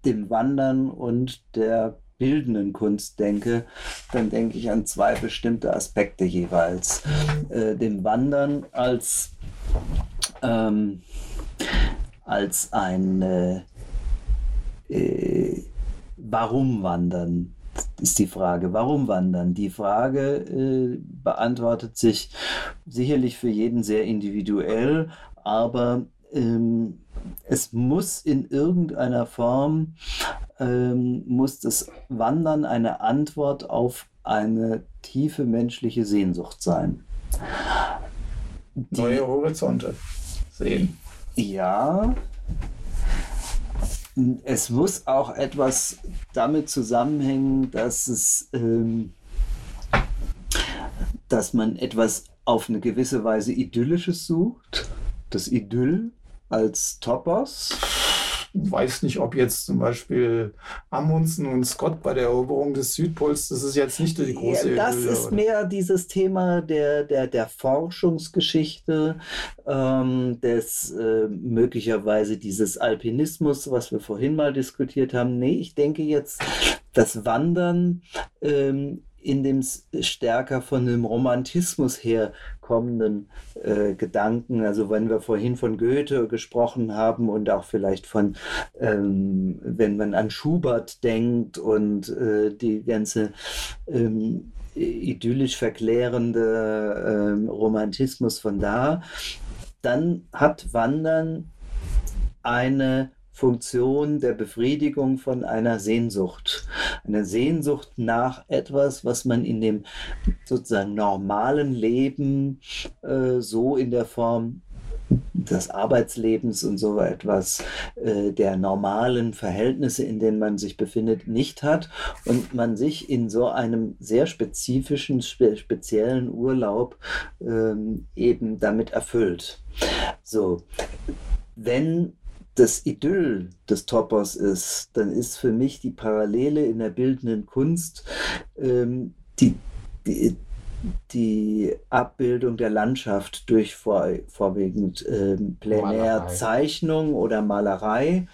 dem Wandern und der bildenden Kunst denke, dann denke ich an zwei bestimmte Aspekte jeweils. Äh, dem Wandern als, ähm, als ein äh, äh, Warum wandern? Ist die Frage, warum wandern? Die Frage äh, beantwortet sich sicherlich für jeden sehr individuell, aber ähm, es muss in irgendeiner Form, ähm, muss das Wandern eine Antwort auf eine tiefe menschliche Sehnsucht sein. Die, Neue Horizonte sehen. Ja, es muss auch etwas damit zusammenhängen, dass es, ähm, dass man etwas auf eine gewisse Weise Idyllisches sucht. Das Idyll als Topos weiß nicht, ob jetzt zum Beispiel Amundsen und Scott bei der Eroberung des Südpols, das ist jetzt nicht die große. Ja, das Höhle, ist oder? mehr dieses Thema der, der, der Forschungsgeschichte, ähm, des äh, möglicherweise dieses Alpinismus, was wir vorhin mal diskutiert haben. Nee, ich denke jetzt, das Wandern ähm, in dem stärker von dem Romantismus herkommenden äh, Gedanken. Also wenn wir vorhin von Goethe gesprochen haben und auch vielleicht von, ähm, wenn man an Schubert denkt und äh, die ganze ähm, idyllisch verklärende ähm, Romantismus von da, dann hat Wandern eine Funktion der Befriedigung von einer Sehnsucht. Eine Sehnsucht nach etwas, was man in dem sozusagen normalen Leben äh, so in der Form des Arbeitslebens und so etwas äh, der normalen Verhältnisse, in denen man sich befindet, nicht hat und man sich in so einem sehr spezifischen, spe speziellen Urlaub ähm, eben damit erfüllt. So, wenn das Idyll des Topos ist, dann ist für mich die Parallele in der bildenden Kunst ähm, die, die, die Abbildung der Landschaft durch vor, vorwiegend ähm, Plenärzeichnung oder Malerei,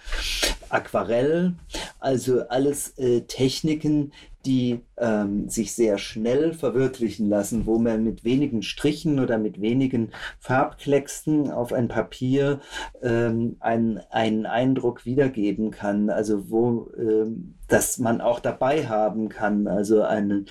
Aquarell, also alles äh, Techniken, die ähm, sich sehr schnell verwirklichen lassen, wo man mit wenigen Strichen oder mit wenigen Farbklecksen auf ein Papier ähm, einen, einen Eindruck wiedergeben kann, also wo ähm, das man auch dabei haben kann, also eine,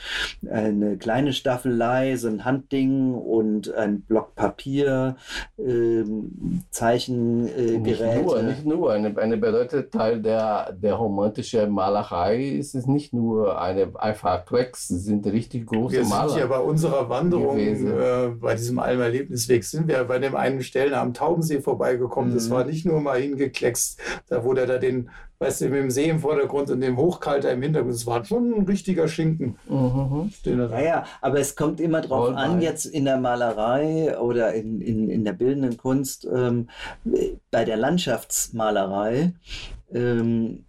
eine kleine Staffelei, so ein Handding und ein Block Papier, ähm, Zeichengeräte. Nicht nur, nicht nur. Eine, eine bedeutende Teil der, der romantischen Malerei ist es nicht nur eine einfach Tracks, sind richtig große wir Maler. Wir sind ja bei unserer Wanderung, äh, bei diesem Alm-Erlebnisweg, sind wir bei dem einen Stellen am Taubensee vorbeigekommen. Mhm. Das war nicht nur mal hingekleckst, da der da den, weißt du, mit dem See im Vordergrund und dem Hochkalter im Hintergrund, das war schon ein richtiger Schinken. Mhm. Naja, aber es kommt immer drauf All an, jetzt in der Malerei oder in, in, in der bildenden Kunst, ähm, bei der Landschaftsmalerei, ähm,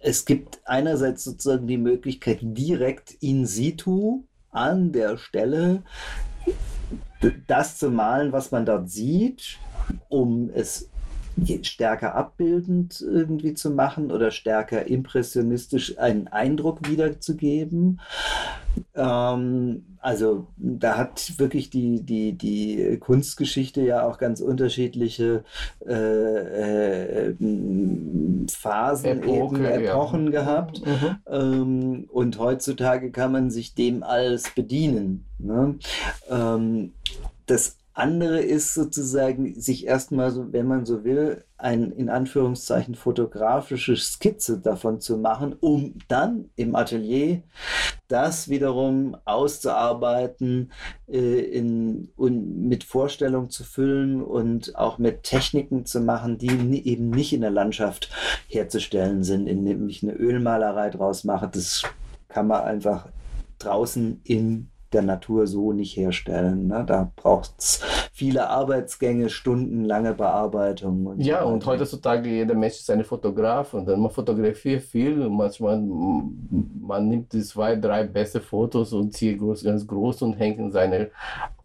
es gibt einerseits sozusagen die Möglichkeit, direkt in situ an der Stelle das zu malen, was man dort sieht, um es stärker abbildend irgendwie zu machen oder stärker impressionistisch einen Eindruck wiederzugeben. Ähm, also da hat wirklich die, die, die Kunstgeschichte ja auch ganz unterschiedliche äh, äh, Phasen, Epoche, eben, Epochen ja. gehabt. Mhm. Ähm, und heutzutage kann man sich dem alles bedienen. Ne? Ähm, das andere ist sozusagen, sich erstmal, so, wenn man so will, ein in Anführungszeichen fotografische Skizze davon zu machen, um dann im Atelier das wiederum auszuarbeiten, äh, in, und mit Vorstellungen zu füllen und auch mit Techniken zu machen, die eben nicht in der Landschaft herzustellen sind, indem ich eine Ölmalerei draus mache. Das kann man einfach draußen in der Natur so nicht herstellen. Ne? Da braucht es viele Arbeitsgänge, stundenlange Bearbeitung. Und ja, so und heutzutage jeder Mensch ist ein Fotograf und dann man fotografiert viel und manchmal man nimmt die zwei, drei beste Fotos und zieht groß, ganz groß und hängt in seine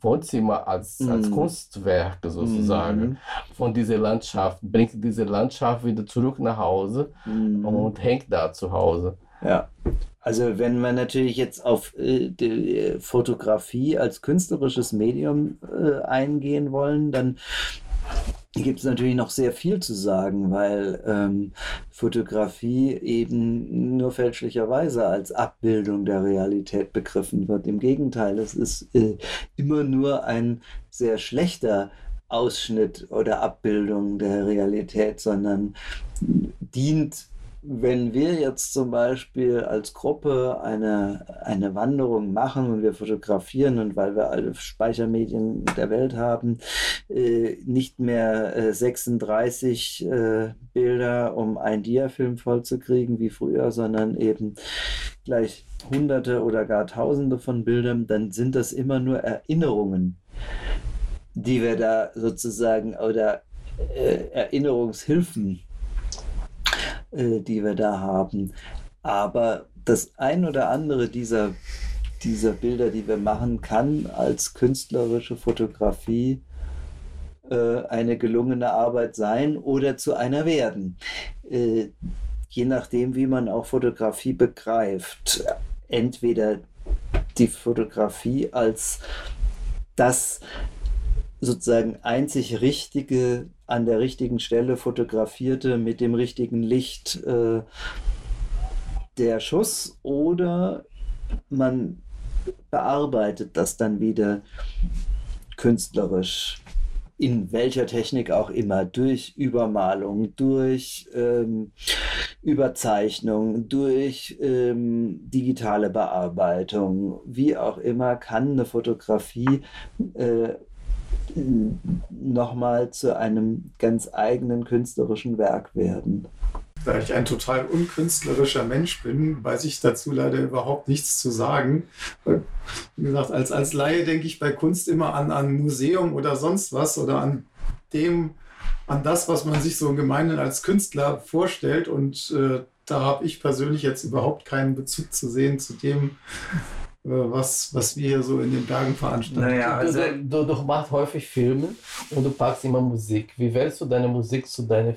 Wohnzimmer als, mm. als Kunstwerk sozusagen mm. von dieser Landschaft, bringt diese Landschaft wieder zurück nach Hause mm. und hängt da zu Hause. Ja. Also wenn wir natürlich jetzt auf äh, äh, Fotografie als künstlerisches Medium äh, eingehen wollen, dann gibt es natürlich noch sehr viel zu sagen, weil ähm, Fotografie eben nur fälschlicherweise als Abbildung der Realität begriffen wird. Im Gegenteil, es ist äh, immer nur ein sehr schlechter Ausschnitt oder Abbildung der Realität, sondern dient wenn wir jetzt zum Beispiel als Gruppe eine, eine Wanderung machen und wir fotografieren und weil wir alle Speichermedien der Welt haben, äh, nicht mehr äh, 36 äh, Bilder, um ein Diafilm vollzukriegen wie früher, sondern eben gleich Hunderte oder gar Tausende von Bildern, dann sind das immer nur Erinnerungen, die wir da sozusagen oder äh, Erinnerungshilfen äh, die wir da haben. Aber das ein oder andere dieser, dieser Bilder, die wir machen, kann als künstlerische Fotografie äh, eine gelungene Arbeit sein oder zu einer werden. Äh, je nachdem, wie man auch Fotografie begreift. Entweder die Fotografie als das sozusagen einzig richtige an der richtigen Stelle fotografierte mit dem richtigen Licht äh, der Schuss oder man bearbeitet das dann wieder künstlerisch in welcher Technik auch immer, durch Übermalung, durch ähm, Überzeichnung, durch ähm, digitale Bearbeitung, wie auch immer, kann eine Fotografie äh, nochmal zu einem ganz eigenen künstlerischen Werk werden. Da ich ein total unkünstlerischer Mensch bin, weiß ich dazu leider überhaupt nichts zu sagen. Wie gesagt, als, als Laie denke ich bei Kunst immer an ein Museum oder sonst was oder an dem, an das, was man sich so im Gemeinen als Künstler vorstellt. Und äh, da habe ich persönlich jetzt überhaupt keinen Bezug zu sehen zu dem, was, was wir hier so in den Bergen veranstalten. Naja, also du, du, du, machst häufig Filme und du packst immer Musik. Wie wählst du deine Musik zu deinen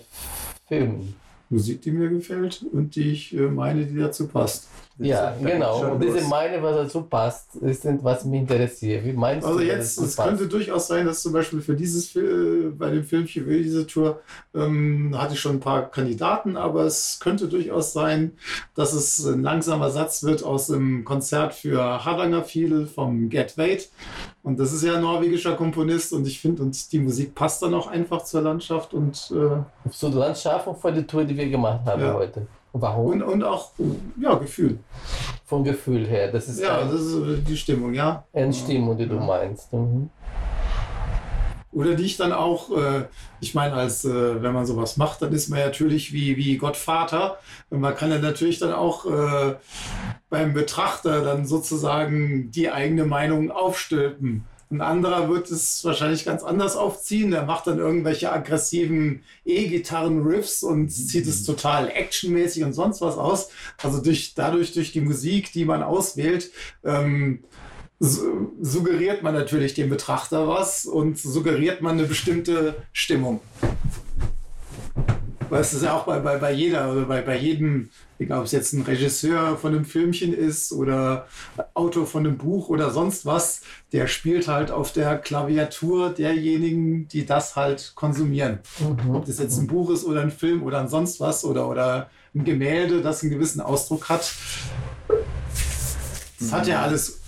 Filmen? Musik, die mir gefällt und die ich äh, meine, die dazu passt. Ja, genau. Und diese meine, was dazu passt, ist, was mich interessiert. Wie meinst also du, jetzt, es könnte durchaus sein, dass zum Beispiel für dieses Film, bei dem Filmchen für diese Tour ähm, hatte ich schon ein paar Kandidaten, aber es könnte durchaus sein, dass es ein langsamer Satz wird aus dem Konzert für Hardanger Fiedel vom Get Wait. Und das ist ja ein norwegischer Komponist und ich finde, und die Musik passt dann auch einfach zur Landschaft und äh, zur Landschaft und für die Tour, die wir gemacht haben ja. heute. Warum? Und, und auch, ja, Gefühl. Vom Gefühl her. Das ist ja, das ist die Stimmung, ja. Eine Stimmung, die du meinst. Mhm. Oder die ich dann auch, äh, ich meine, als äh, wenn man sowas macht, dann ist man natürlich wie, wie Gottvater. Und man kann ja natürlich dann auch äh, beim Betrachter dann sozusagen die eigene Meinung aufstülpen. Ein anderer wird es wahrscheinlich ganz anders aufziehen. Der macht dann irgendwelche aggressiven E-Gitarren-Riffs und zieht es total actionmäßig und sonst was aus. Also durch, dadurch, durch die Musik, die man auswählt, ähm, suggeriert man natürlich dem Betrachter was und suggeriert man eine bestimmte Stimmung. Weil es ist ja auch bei, bei, bei jeder oder bei, bei jedem egal ob es jetzt ein Regisseur von einem Filmchen ist oder Autor von einem Buch oder sonst was, der spielt halt auf der Klaviatur derjenigen, die das halt konsumieren. Mhm. Ob das jetzt ein Buch ist oder ein Film oder ein sonst was oder, oder ein Gemälde, das einen gewissen Ausdruck hat. Das hat ja alles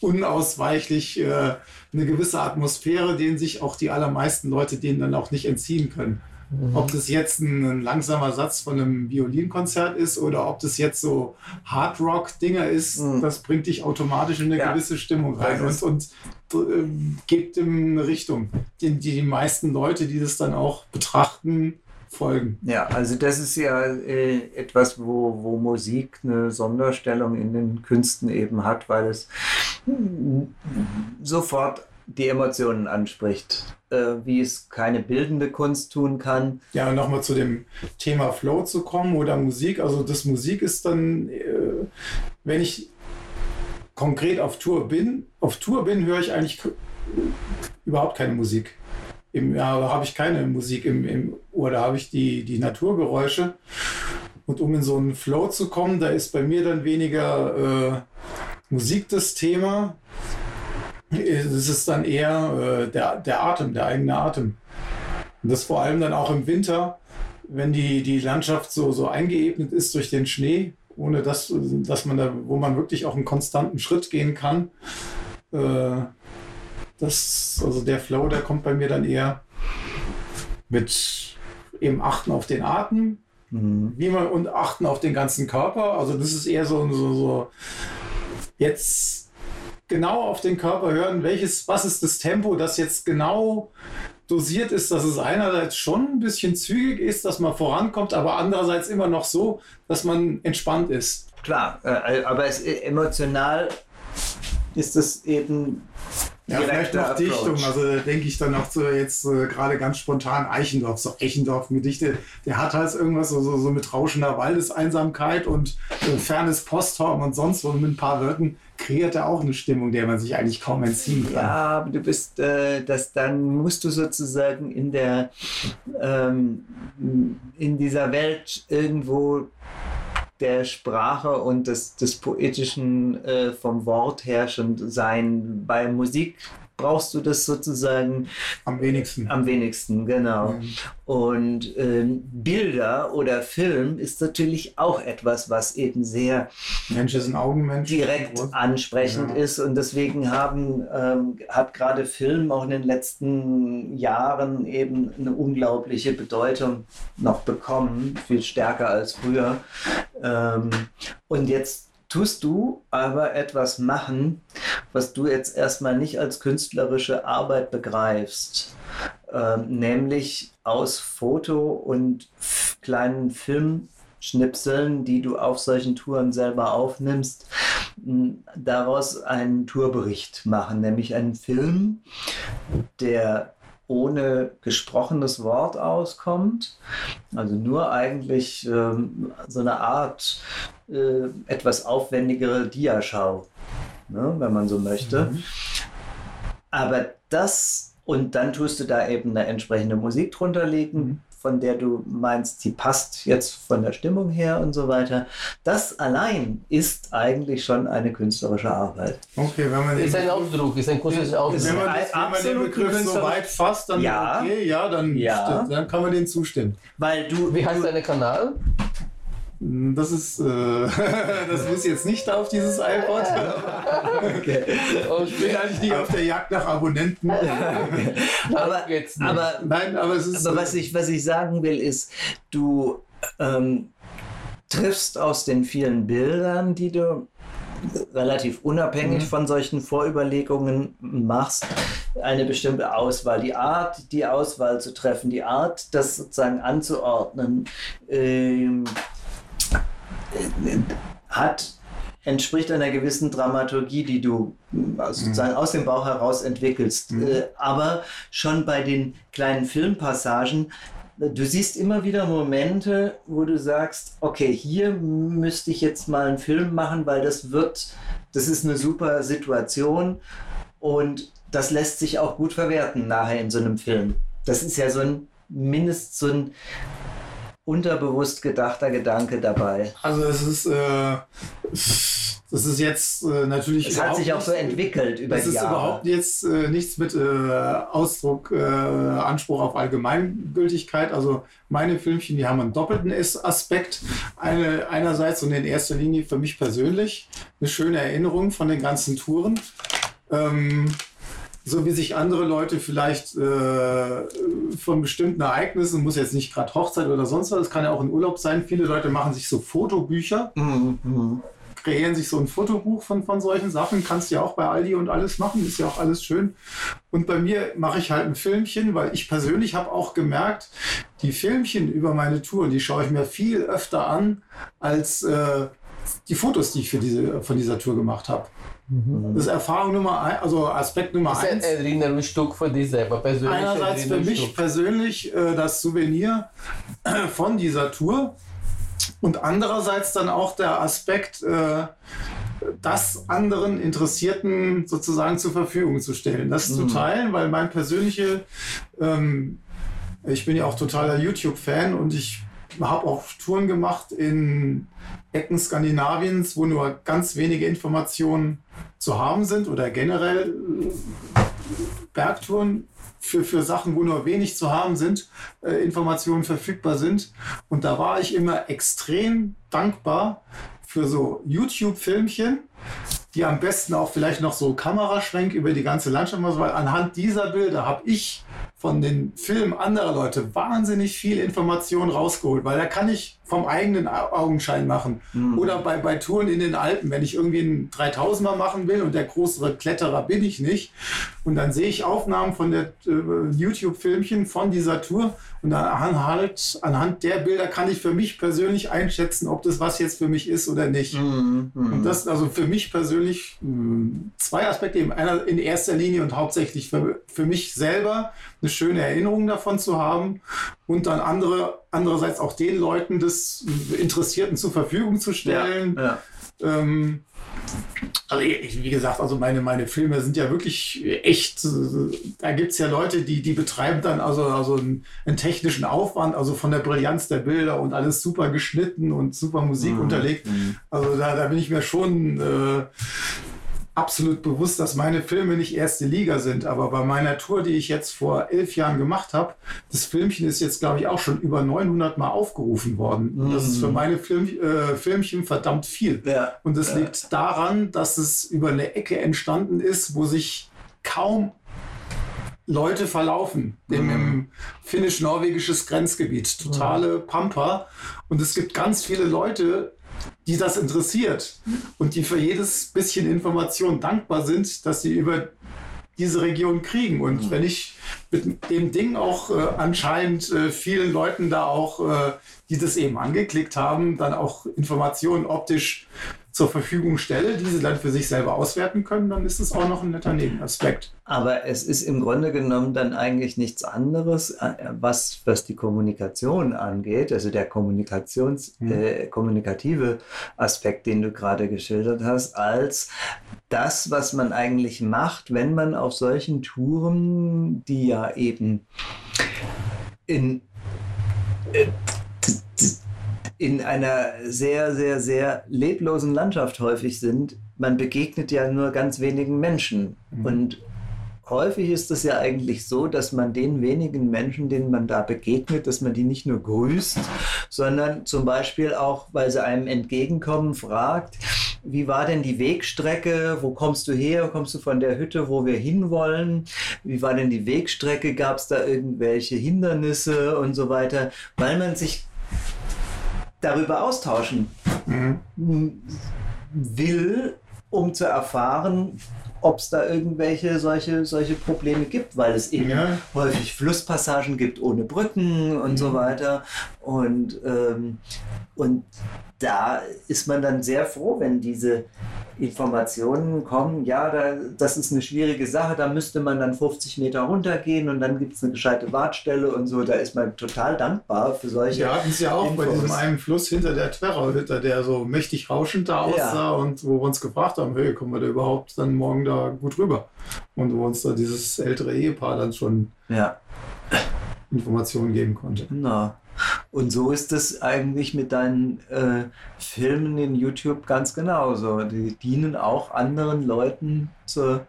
unausweichlich äh, eine gewisse Atmosphäre, denen sich auch die allermeisten Leute denen dann auch nicht entziehen können. Mhm. Ob das jetzt ein, ein, langsamer Satz von einem Violinkonzert ist oder ob das jetzt so Hardrock-Dinger ist, mhm. das bringt dich automatisch in eine ja. gewisse Stimmung rein und, und äh, gibt in eine Richtung. Die, die meisten Leute, die das dann auch betrachten, folgen. Ja, also das ist ja äh, etwas, wo, wo Musik eine Sonderstellung in den Künsten eben hat, weil es sofort die Emotionen anspricht, äh, wie es keine bildende Kunst tun kann. Ja, nochmal zu dem Thema Flow zu kommen oder Musik. Also das Musik ist dann, äh, wenn ich konkret auf Tour bin, auf Tour bin, höre ich eigentlich überhaupt keine Musik. Im, ja, habe ich keine Musik im, im Ohr, da habe ich die, die Naturgeräusche. Und um in so einen Flow zu kommen, da ist bei mir dann weniger äh, Musik das Thema. Es ist dann eher äh, der, der Atem, der eigene Atem. Und das vor allem dann auch im Winter, wenn die, die Landschaft so, so eingeebnet ist durch den Schnee, ohne dass, dass man da, wo man wirklich auch einen konstanten Schritt gehen kann. Äh, das, also der Flow, der kommt bei mir dann eher mit eben Achten auf den Atem, mhm. wie man und Achten auf den ganzen Körper. Also das ist eher so, so, so jetzt genau auf den Körper hören, welches, was ist das Tempo, das jetzt genau dosiert ist, dass es einerseits schon ein bisschen zügig ist, dass man vorankommt, aber andererseits immer noch so, dass man entspannt ist. Klar, äh, aber es, emotional ist es eben ja, vielleicht noch Approach. Dichtung. Also da denke ich dann auch zu jetzt äh, gerade ganz spontan Eichendorf, so Eichendorf-Gedichte. Der hat halt irgendwas so, so, so mit rauschender Waldeseinsamkeit und äh, fernes Posthorn und sonst und mit ein paar Wörtern kreiert er auch eine Stimmung, der man sich eigentlich kaum entziehen kann. Ja, aber du bist, äh, das dann musst du sozusagen in der ähm, in dieser Welt irgendwo der Sprache und des, des Poetischen äh, vom Wort herrschend sein. Bei Musik brauchst du das sozusagen am wenigsten. Am wenigsten, genau. Mhm. Und ähm, Bilder oder Film ist natürlich auch etwas, was eben sehr Mensch ist ein Augenmensch. direkt ansprechend ja. ist. Und deswegen haben, ähm, hat gerade Film auch in den letzten Jahren eben eine unglaubliche Bedeutung noch bekommen, viel stärker als früher. Ähm, und jetzt tust du aber etwas machen, was du jetzt erstmal nicht als künstlerische Arbeit begreifst, ähm, nämlich aus Foto und kleinen Filmschnipseln, die du auf solchen Touren selber aufnimmst, daraus einen Tourbericht machen, nämlich einen Film, der ohne gesprochenes Wort auskommt. Also nur eigentlich ähm, so eine Art äh, etwas aufwendigere Diaschau, ne, wenn man so möchte. Mhm. Aber das und dann tust du da eben eine entsprechende Musik drunter legen, mhm von der du meinst, sie passt jetzt von der Stimmung her und so weiter. Das allein ist eigentlich schon eine künstlerische Arbeit. Okay, wenn man ist ein Ausdruck, ist ein kurzes Ausdruck. Wenn man, das, wenn man den Begriff so weit fasst, dann ja, okay, ja, dann, ja. dann kann man dem zustimmen. Weil du, Wie heißt dein Kanal? Das ist, äh, das muss jetzt nicht auf dieses iPod. okay. Ich bin eigentlich nicht auf der Jagd nach Abonnenten. aber, aber, Nein, aber, es ist, aber was, ich, was ich sagen will, ist, du ähm, triffst aus den vielen Bildern, die du relativ unabhängig mhm. von solchen Vorüberlegungen machst, eine bestimmte Auswahl. Die Art, die Auswahl zu treffen, die Art, das sozusagen anzuordnen, ähm, hat entspricht einer gewissen Dramaturgie, die du äh, sozusagen mhm. aus dem Bauch heraus entwickelst. Mhm. Äh, aber schon bei den kleinen Filmpassagen, äh, du siehst immer wieder Momente, wo du sagst, okay, hier müsste ich jetzt mal einen Film machen, weil das wird, das ist eine super Situation und das lässt sich auch gut verwerten nachher in so einem Film. Das ist ja so ein mindestens so ein unterbewusst gedachter Gedanke dabei? Also es ist, äh, das ist jetzt äh, natürlich. Es hat sich auch so entwickelt über die Jahre. Das ist überhaupt jetzt äh, nichts mit äh, Ausdruck, äh, Anspruch auf Allgemeingültigkeit. Also meine Filmchen, die haben einen doppelten Aspekt. Eine, einerseits und in erster Linie für mich persönlich eine schöne Erinnerung von den ganzen Touren. Ähm, so wie sich andere Leute vielleicht äh, von bestimmten Ereignissen, muss jetzt nicht gerade Hochzeit oder sonst was, es kann ja auch ein Urlaub sein. Viele Leute machen sich so Fotobücher, Mhm. kreieren sich so ein Fotobuch von, von solchen Sachen. Kannst ja auch bei Aldi und alles machen, ist ja auch alles schön. Und bei mir mache ich halt ein Filmchen, weil ich persönlich habe auch gemerkt, die Filmchen über meine Touren, die schaue ich mir viel öfter an als äh, die Fotos, die ich für diese, von dieser Tour gemacht habe. Das ist Erfahrung Nummer eins, also Aspekt Nummer Ist ein eins. Erinnerungsstück für dich selber, persönlich. Einerseits für mich persönlich äh, das Souvenir von dieser Tour und andererseits dann auch der Aspekt, äh, das anderen Interessierten sozusagen zur Verfügung zu stellen. Das zu teilen, weil mein persönliche, ähm, ich bin ja auch totaler YouTube-Fan und ich habe auch Touren gemacht in Ecken Skandinaviens, wo nur ganz wenige Informationen zu haben sind oder generell Bergtouren für, für Sachen, wo nur wenig zu haben sind, äh, Informationen verfügbar sind. Und da war ich immer extrem dankbar für so YouTube-Filmchen, die am besten auch vielleicht noch so Kameraschwenk über die ganze Landschaft machen, weil anhand dieser Bilder habe ich von den Filmen anderer Leute wahnsinnig viel Information rausgeholt, weil da kann ich vom eigenen Au- Augenschein machen. Oder bei, bei Touren in den Alpen, wenn ich irgendwie einen 3000er machen will und der größere Kletterer bin ich nicht. Und dann sehe ich Aufnahmen von der äh, YouTube-Filmchen von dieser Tour und dann anhand, anhand der Bilder kann ich für mich persönlich einschätzen, ob das was jetzt für mich ist oder nicht. Mhm. Und das also für mich persönlich mh, zwei Aspekte. Einer in erster Linie und hauptsächlich für, für mich selber eine schöne Erinnerung davon zu haben und dann andere, andererseits auch den Leuten des Interessierten zur Verfügung zu stellen. Ja. Ähm, also ich, wie gesagt, also meine, meine Filme sind ja wirklich echt, äh, da gibt es ja Leute, die, die betreiben dann also, also einen, einen technischen Aufwand, also von der Brillanz der Bilder und alles super geschnitten und super Musik unterlegt. Also da, da bin ich mir schon äh, absolut bewusst, dass meine Filme nicht erste Liga sind. Aber bei meiner Tour, die ich jetzt vor elf Jahren gemacht habe, das Filmchen ist jetzt, glaube ich, auch schon über 900 Mal aufgerufen worden. Und das ist für meine Film, äh, Filmchen verdammt viel. Ja. Und es liegt daran, dass es über eine Ecke entstanden ist, wo sich kaum Leute verlaufen, dem im finnisch-norwegisches Grenzgebiet, totale Pampa. Und es gibt ganz viele Leute, die das interessiert und die für jedes bisschen Information dankbar sind, dass sie über diese Region kriegen. Und wenn ich mit dem Ding auch äh, anscheinend äh, vielen Leuten da auch, äh, die das eben angeklickt haben, dann auch Informationen optisch zur Verfügung stelle, die sie dann für sich selber auswerten können, dann ist es auch noch ein netter Nebenaspekt. Aber es ist im Grunde genommen dann eigentlich nichts anderes, äh, was, was die Kommunikation angeht, also der Kommunikations, äh, kommunikative Aspekt, den du gerade geschildert hast, als das, was man eigentlich macht, wenn man auf solchen Touren, die ja eben in, äh, in einer sehr, sehr, sehr leblosen Landschaft häufig sind, man begegnet ja nur ganz wenigen Menschen. Und häufig ist es ja eigentlich so, dass man den wenigen Menschen, denen man da begegnet, dass man die nicht nur grüßt, sondern zum Beispiel auch, weil sie einem entgegenkommen, fragt, wie war denn die Wegstrecke? Wo kommst du her? Kommst du von der Hütte, wo wir hinwollen? Wie war denn die Wegstrecke? Gab es da irgendwelche Hindernisse und so weiter? Weil man sich darüber austauschen will, um zu erfahren, ob es da irgendwelche solche, solche Probleme gibt, weil es eben Ja. häufig Flusspassagen gibt ohne Brücken und so weiter. Und, ähm, und da ist man dann sehr froh, wenn diese Informationen kommen, ja, da, das ist eine schwierige Sache, da müsste man dann 50 Meter runtergehen und dann gibt es eine gescheite Wartstelle und so. Da ist man total dankbar für solche. Wir hatten es ja auch bei Infos. diesem einen Fluss hinter der Twerrauhütte, der so mächtig rauschend da aussah und wo wir uns gefragt haben, hey, kommen wir da überhaupt dann morgen da gut rüber? Und wo uns da dieses ältere Ehepaar dann schon Ja. Informationen geben konnte. Na. Und so ist es eigentlich mit deinen äh, Filmen in YouTube ganz genauso. Die dienen auch anderen Leuten zur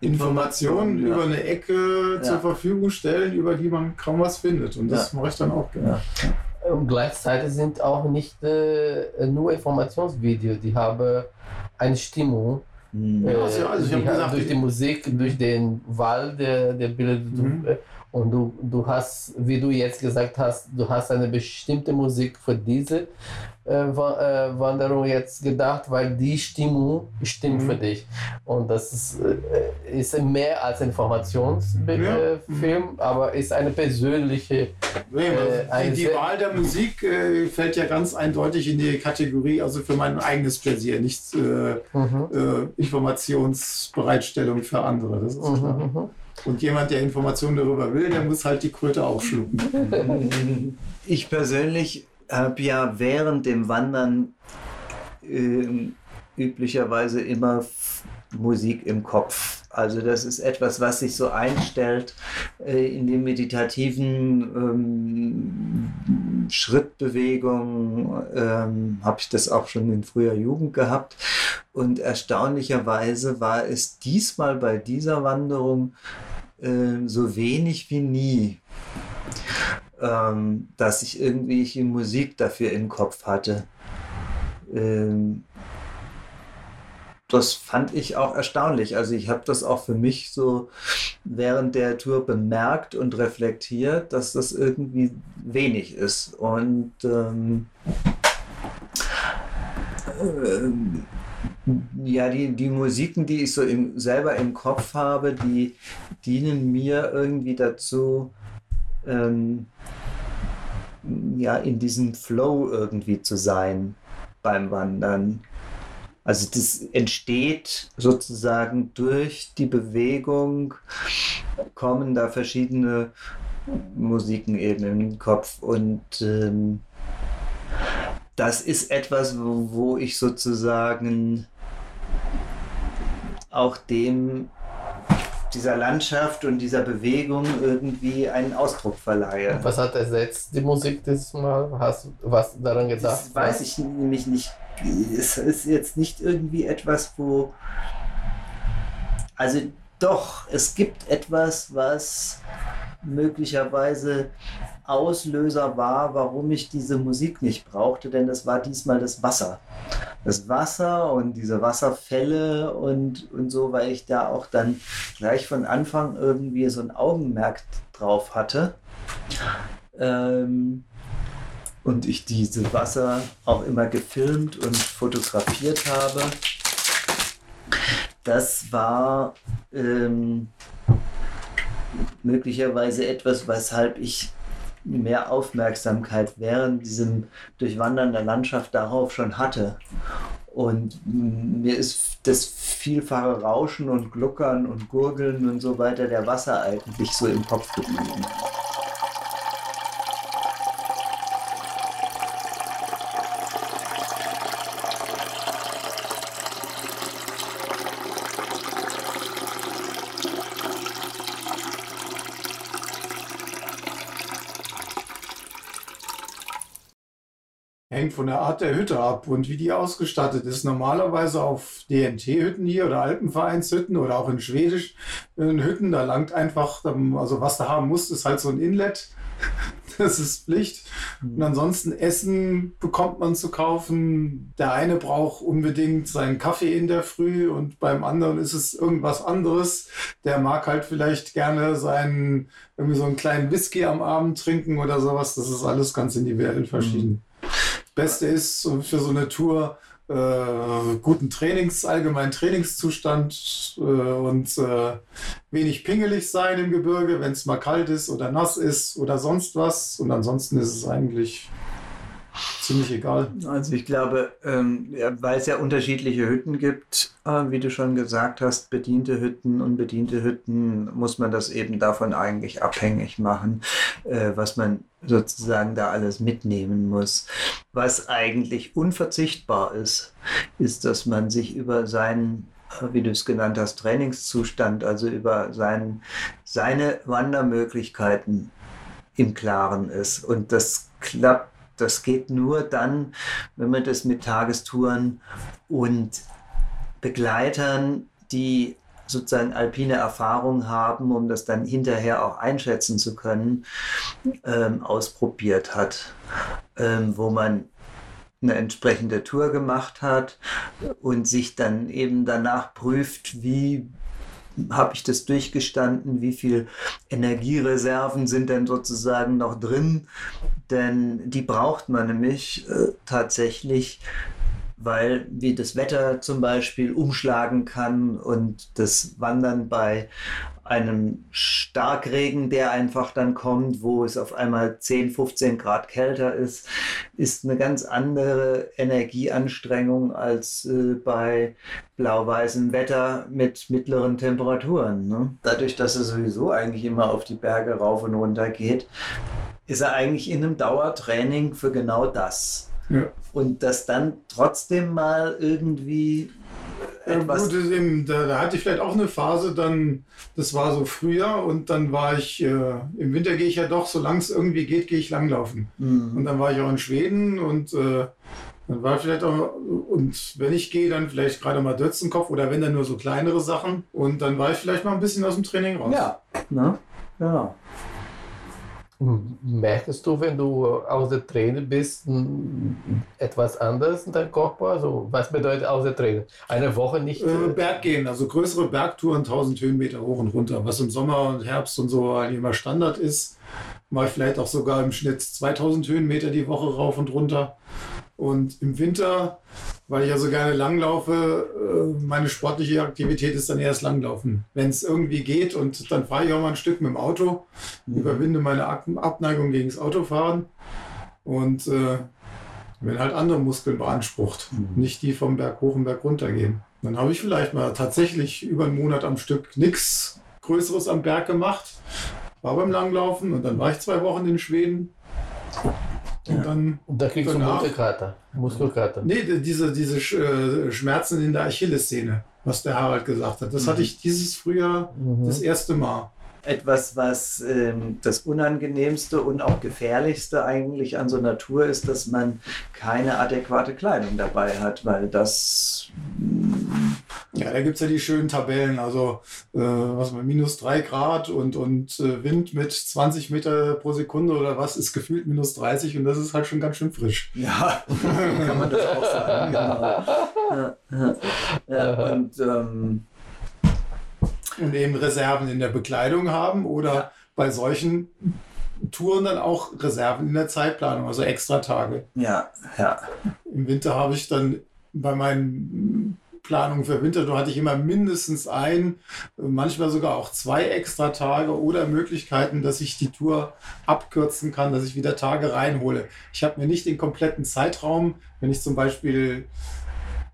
Informationen ja. über eine Ecke Ja. zur Verfügung stellen, über die man kaum was findet. Und das Ja. mache ich dann auch gerne. Und gleichzeitig sind auch nicht äh, nur Informationsvideos, die haben eine Stimmung Mhm. Äh, also, also ich die, gesagt, durch die Musik, durch den Wald, der, der bildet. Mhm. Und du, du hast, wie du jetzt gesagt hast, du hast eine bestimmte Musik für diese äh, äh Wanderung jetzt gedacht, weil die Stimmung stimmt mhm. für dich. Und das ist, äh, ist mehr als Informationsfilm, ja. äh, aber ist eine persönliche. Nee, äh, eine die Wahl der Musik äh, fällt ja ganz eindeutig in die Kategorie, also für mein eigenes Pläsier, nicht mhm. Informationsbereitstellung für andere. Das ist mhm. klar. Und jemand, der Informationen darüber will, der muss halt die Kröte aufschlucken. Ich persönlich habe ja während dem Wandern äh, üblicherweise immer Musik im Kopf. Also das ist etwas, was sich so einstellt äh, in den meditativen ähm, Schrittbewegungen. Ähm, Habe ich das auch schon in früher Jugend gehabt. Und erstaunlicherweise war es diesmal bei dieser Wanderung äh, so wenig wie nie, ähm, dass ich irgendwelche Musik dafür im Kopf hatte. Ähm, das fand ich auch erstaunlich. Also ich habe das auch für mich so während der Tour bemerkt und reflektiert, dass das irgendwie wenig ist. Und ähm, ähm ja, die, die Musiken, die ich so im, selber im Kopf habe, die dienen mir irgendwie dazu, ähm, ja, in diesem Flow irgendwie zu sein beim Wandern. Also das entsteht sozusagen durch die Bewegung, kommen da verschiedene Musiken eben im Kopf und ähm, das ist etwas, wo, wo ich sozusagen auch dem dieser Landschaft und dieser Bewegung irgendwie einen Ausdruck verleihe. Was hat ersetzt die Musik dieses Mal? Hast du was daran gedacht? Das weiß ich nämlich nicht. Es ist jetzt nicht irgendwie etwas, wo. Also doch, es gibt etwas, was möglicherweise Auslöser war, warum ich diese Musik nicht brauchte, denn das war diesmal das Wasser. Das Wasser und diese Wasserfälle und, und so, weil ich da auch dann gleich von Anfang irgendwie so ein Augenmerk drauf hatte. Ähm, und ich diese Wasser auch immer gefilmt und fotografiert habe. Das war ähm, möglicherweise etwas, weshalb ich mehr Aufmerksamkeit während diesem Durchwandern der Landschaft darauf schon hatte. Und mir ist das vielfache Rauschen und Gluckern und Gurgeln und so weiter der Wasser eigentlich so im Kopf geblieben. Hängt von der Art der Hütte ab und wie die ausgestattet ist. Normalerweise auf DNT-Hütten hier oder Alpenvereinshütten oder auch in schwedischen Hütten, da langt einfach, also was da haben muss, ist halt so ein Inlet. Das ist Pflicht. Und ansonsten Essen bekommt man zu kaufen. Der eine braucht unbedingt seinen Kaffee in der Früh und beim anderen ist es irgendwas anderes. Der mag halt vielleicht gerne seinen, irgendwie so einen kleinen Whisky am Abend trinken oder sowas. Das ist alles ganz individuell verschieden. Beste ist für so eine Tour äh, guten Trainings, allgemeinen Trainingszustand äh, und äh, wenig pingelig sein im Gebirge, wenn es mal kalt ist oder nass ist oder sonst was. Und ansonsten ist es eigentlich ziemlich egal. Also ich glaube, ähm, weil es ja unterschiedliche Hütten gibt, äh, wie du schon gesagt hast, bediente Hütten und bediente Hütten, muss man das eben davon eigentlich abhängig machen, äh, was man sozusagen da alles mitnehmen muss. Was eigentlich unverzichtbar ist, ist, dass man sich über seinen äh, wie du es genannt hast, Trainingszustand, also über sein, seine Wandermöglichkeiten im Klaren ist. Und das klappt das geht nur dann, wenn man das mit Tagestouren und Begleitern, die sozusagen alpine Erfahrung haben, um das dann hinterher auch einschätzen zu können, ähm, ausprobiert hat, ähm, wo man eine entsprechende Tour gemacht hat und sich dann eben danach prüft, wie habe ich das durchgestanden, wie viel Energiereserven sind denn sozusagen noch drin, denn die braucht man nämlich äh, tatsächlich weil wie das Wetter zum Beispiel umschlagen kann und das Wandern bei einem Starkregen, der einfach dann kommt, wo es auf einmal 10, 15 Grad kälter ist, ist eine ganz andere Energieanstrengung als äh, bei blau-weißem Wetter mit mittleren Temperaturen. Ne? Dadurch, dass er sowieso eigentlich immer auf die Berge rauf und runter geht, ist er eigentlich in einem Dauertraining für genau das. Ja. Und das dann trotzdem mal irgendwie etwas. Ja, gut, eben, da, da, hatte ich vielleicht auch eine Phase, dann, das war so früher und dann war ich, äh, im Winter gehe ich ja doch, solange es irgendwie geht, gehe ich langlaufen. Mhm. Und dann war ich auch in Schweden und äh, dann war vielleicht auch, und wenn ich gehe, dann vielleicht gerade mal Dötzenkopf oder wenn dann nur so kleinere Sachen und dann war ich vielleicht mal ein bisschen aus dem Training raus. Ja, ne? genau. Merkst du, wenn du außer Trainer bist, etwas anderes in deinem Körper? Also, was bedeutet außer Trainer? Eine Woche nicht? Äh, Berggehen, also größere Bergtouren, 1000 Höhenmeter hoch und runter, was im Sommer und Herbst und so immer Standard ist. Mal vielleicht auch sogar im Schnitt 2000 Höhenmeter die Woche rauf und runter. Und im Winter, weil ich ja so gerne langlaufe, äh, meine sportliche Aktivität ist dann erst Langlaufen. Wenn es irgendwie geht und dann fahre ich auch mal ein Stück mit dem Auto, mhm. überwinde meine Abneigung gegen das Autofahren und äh, wenn halt andere Muskeln beansprucht, mhm. nicht die vom Berg hoch und Berg runter gehen. Dann habe ich vielleicht mal tatsächlich über einen Monat am Stück nichts Größeres am Berg gemacht, war beim Langlaufen und dann war ich zwei Wochen in Schweden und, ja. dann und da kriegst danach, du Muskelkater. Muskelkater. Nee, diese, diese äh, Schmerzen in der Achillessehne, was der Harald gesagt hat. Das mhm. hatte ich dieses Frühjahr mhm. das erste Mal etwas, was ähm, das Unangenehmste und auch Gefährlichste eigentlich an so einer Tour ist, dass man keine adäquate Kleidung dabei hat, weil das. Ja, da gibt es ja die schönen Tabellen, also äh, was man, minus 3 Grad und, und äh, Wind mit 20 Meter pro Sekunde oder was ist gefühlt minus 30 und das ist halt schon ganz schön frisch. Ja, kann man das auch sagen. Genau. Ja, ja, ja, und ähm, und eben Reserven in der Bekleidung haben oder ja. bei solchen Touren dann auch Reserven in der Zeitplanung, also extra Tage. Ja, ja. Im Winter habe ich dann bei meinen Planungen für Winter, da hatte ich immer mindestens ein, manchmal sogar auch zwei extra Tage oder Möglichkeiten, dass ich die Tour abkürzen kann, dass ich wieder Tage reinhole. Ich habe mir nicht den kompletten Zeitraum, wenn ich zum Beispiel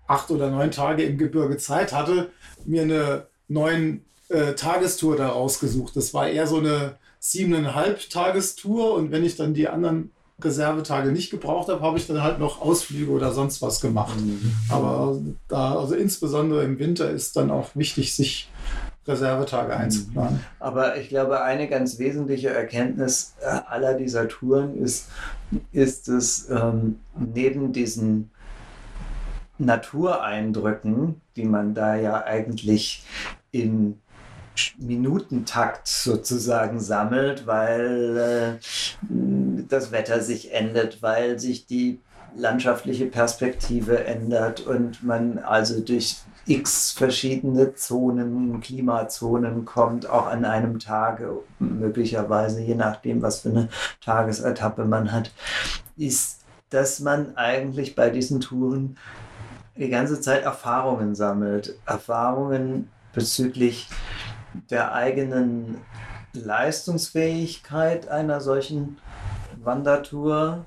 acht oder neun Tage im Gebirge Zeit hatte, mir eine neun äh, Tagestour da rausgesucht. Das war eher so eine siebeneinhalb Tagestour und wenn ich dann die anderen Reservetage nicht gebraucht habe, habe ich dann halt noch Ausflüge oder sonst was gemacht. Mhm. Aber da, also insbesondere im Winter ist dann auch wichtig, sich Reservetage einzuplanen. Mhm. Aber ich glaube, eine ganz wesentliche Erkenntnis äh, aller dieser Touren ist, ist es ähm, neben diesen Natureindrücken, die man da ja eigentlich in Minutentakt sozusagen sammelt, weil äh, das Wetter sich ändert, weil sich die landschaftliche Perspektive ändert und man also durch x verschiedene Zonen, Klimazonen kommt, auch an einem Tag, möglicherweise, je nachdem, was für eine Tagesetappe man hat, ist, dass man eigentlich bei diesen Touren die ganze Zeit Erfahrungen sammelt. Erfahrungen bezüglich der eigenen Leistungsfähigkeit einer solchen Wandertour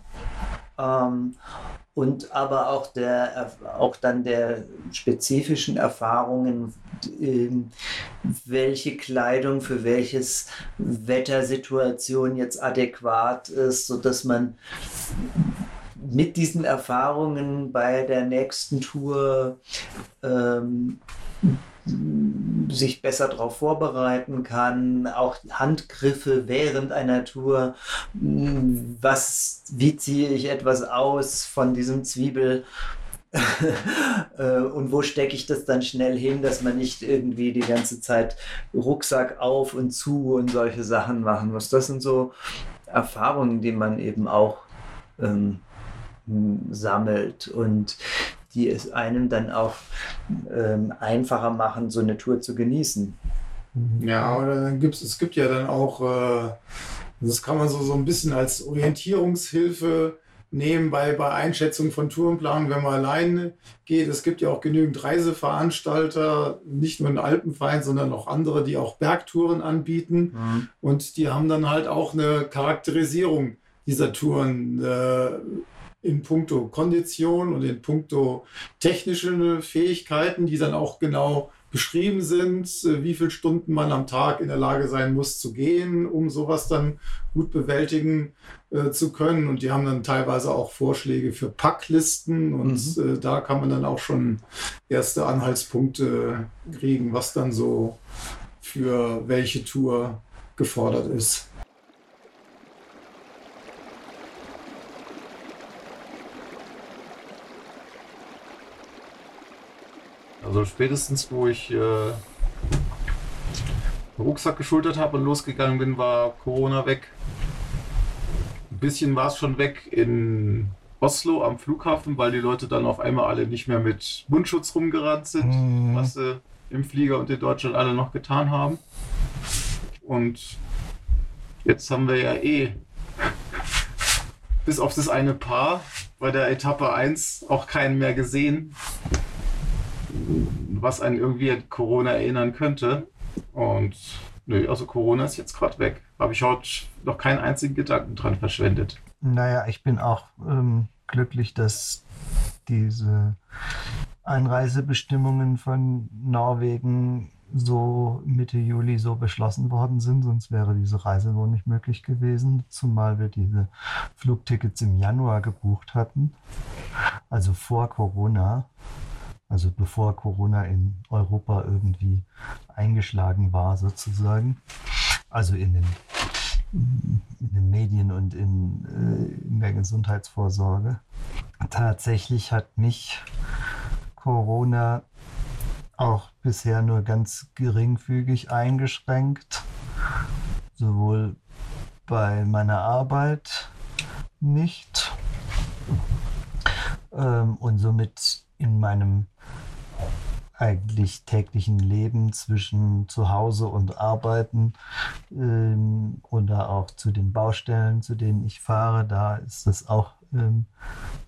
ähm, und aber auch, der, auch dann der spezifischen Erfahrungen, ähm, welche Kleidung für welches Wettersituation jetzt adäquat ist, sodass man mit diesen Erfahrungen bei der nächsten Tour ähm, sich besser darauf vorbereiten kann, auch Handgriffe während einer Tour, was, wie ziehe ich etwas aus von diesem Zwiebel? Äh, und wo stecke ich das dann schnell hin, dass man nicht irgendwie die ganze Zeit Rucksack auf und zu und solche Sachen machen muss. Das sind so Erfahrungen, die man eben auch ähm, hm, sammelt. Und die es einem dann auch ähm, einfacher machen, so eine Tour zu genießen. Ja, oder dann gibt's, es gibt ja dann auch, äh, das kann man so, so ein bisschen als Orientierungshilfe nehmen bei, bei Einschätzung von Tourenplanung, wenn man alleine geht. Es gibt ja auch genügend Reiseveranstalter, nicht nur ein Alpenverein, sondern auch andere, die auch Bergtouren anbieten. Mhm. Und die haben dann halt auch eine Charakterisierung dieser Touren äh, in puncto Kondition und in puncto technische Fähigkeiten, die dann auch genau beschrieben sind, äh, wie viele Stunden man am Tag in der Lage sein muss zu gehen, um sowas dann gut bewältigen äh, zu können. Und die haben dann teilweise auch Vorschläge für Packlisten und mhm. äh, da kann man dann auch schon erste Anhaltspunkte kriegen, was dann so für welche Tour gefordert ist. Also spätestens, wo ich äh, den Rucksack geschultert habe und losgegangen bin, war Corona weg. Ein bisschen war es schon weg in Oslo am Flughafen, weil die Leute dann auf einmal alle nicht mehr mit Mundschutz rumgerannt sind, mhm. was sie im Flieger und in Deutschland alle noch getan haben. Und jetzt haben wir ja eh bis auf das eine Paar bei der Etappe 1 auch keinen mehr gesehen was einen irgendwie an Corona erinnern könnte. Und nö, also Corona ist jetzt gerade weg. Habe ich heute noch keinen einzigen Gedanken dran verschwendet. Naja, ich bin auch ähm, glücklich, dass diese Einreisebestimmungen von Norwegen so Mitte Juli so beschlossen worden sind, sonst wäre diese Reise wohl nicht möglich gewesen, zumal wir diese Flugtickets im Januar gebucht hatten, also vor Corona also bevor Corona in Europa irgendwie eingeschlagen war sozusagen. Also in den, in den Medien und in, äh, in der Gesundheitsvorsorge. Tatsächlich hat mich Corona auch bisher nur ganz geringfügig eingeschränkt, sowohl bei meiner Arbeit nicht ähm, und somit in meinem eigentlich täglichen Leben zwischen zu Hause und Arbeiten ähm, oder auch zu den Baustellen, zu denen ich fahre, da ist das auch ähm,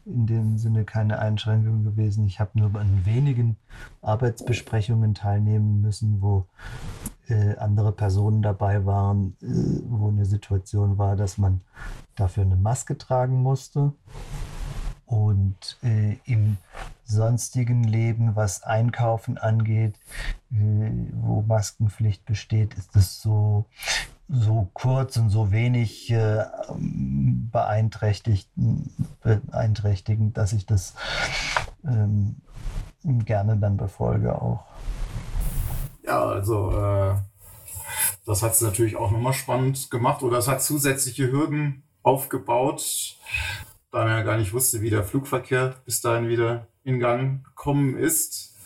in dem Sinne keine Einschränkung gewesen. Ich habe nur an wenigen Arbeitsbesprechungen teilnehmen müssen, wo äh, andere Personen dabei waren, äh, wo eine Situation war, dass man dafür eine Maske tragen musste. Und äh, im sonstigen Leben, was Einkaufen angeht, äh, wo Maskenpflicht besteht, ist es so, so kurz und so wenig äh, beeinträchtigt, beeinträchtigend, dass ich das ähm, gerne dann befolge auch. Ja, also äh, das hat es natürlich auch nochmal spannend gemacht oder es hat zusätzliche Hürden aufgebaut da man ja gar nicht wusste, wie der Flugverkehr bis dahin wieder in Gang gekommen ist.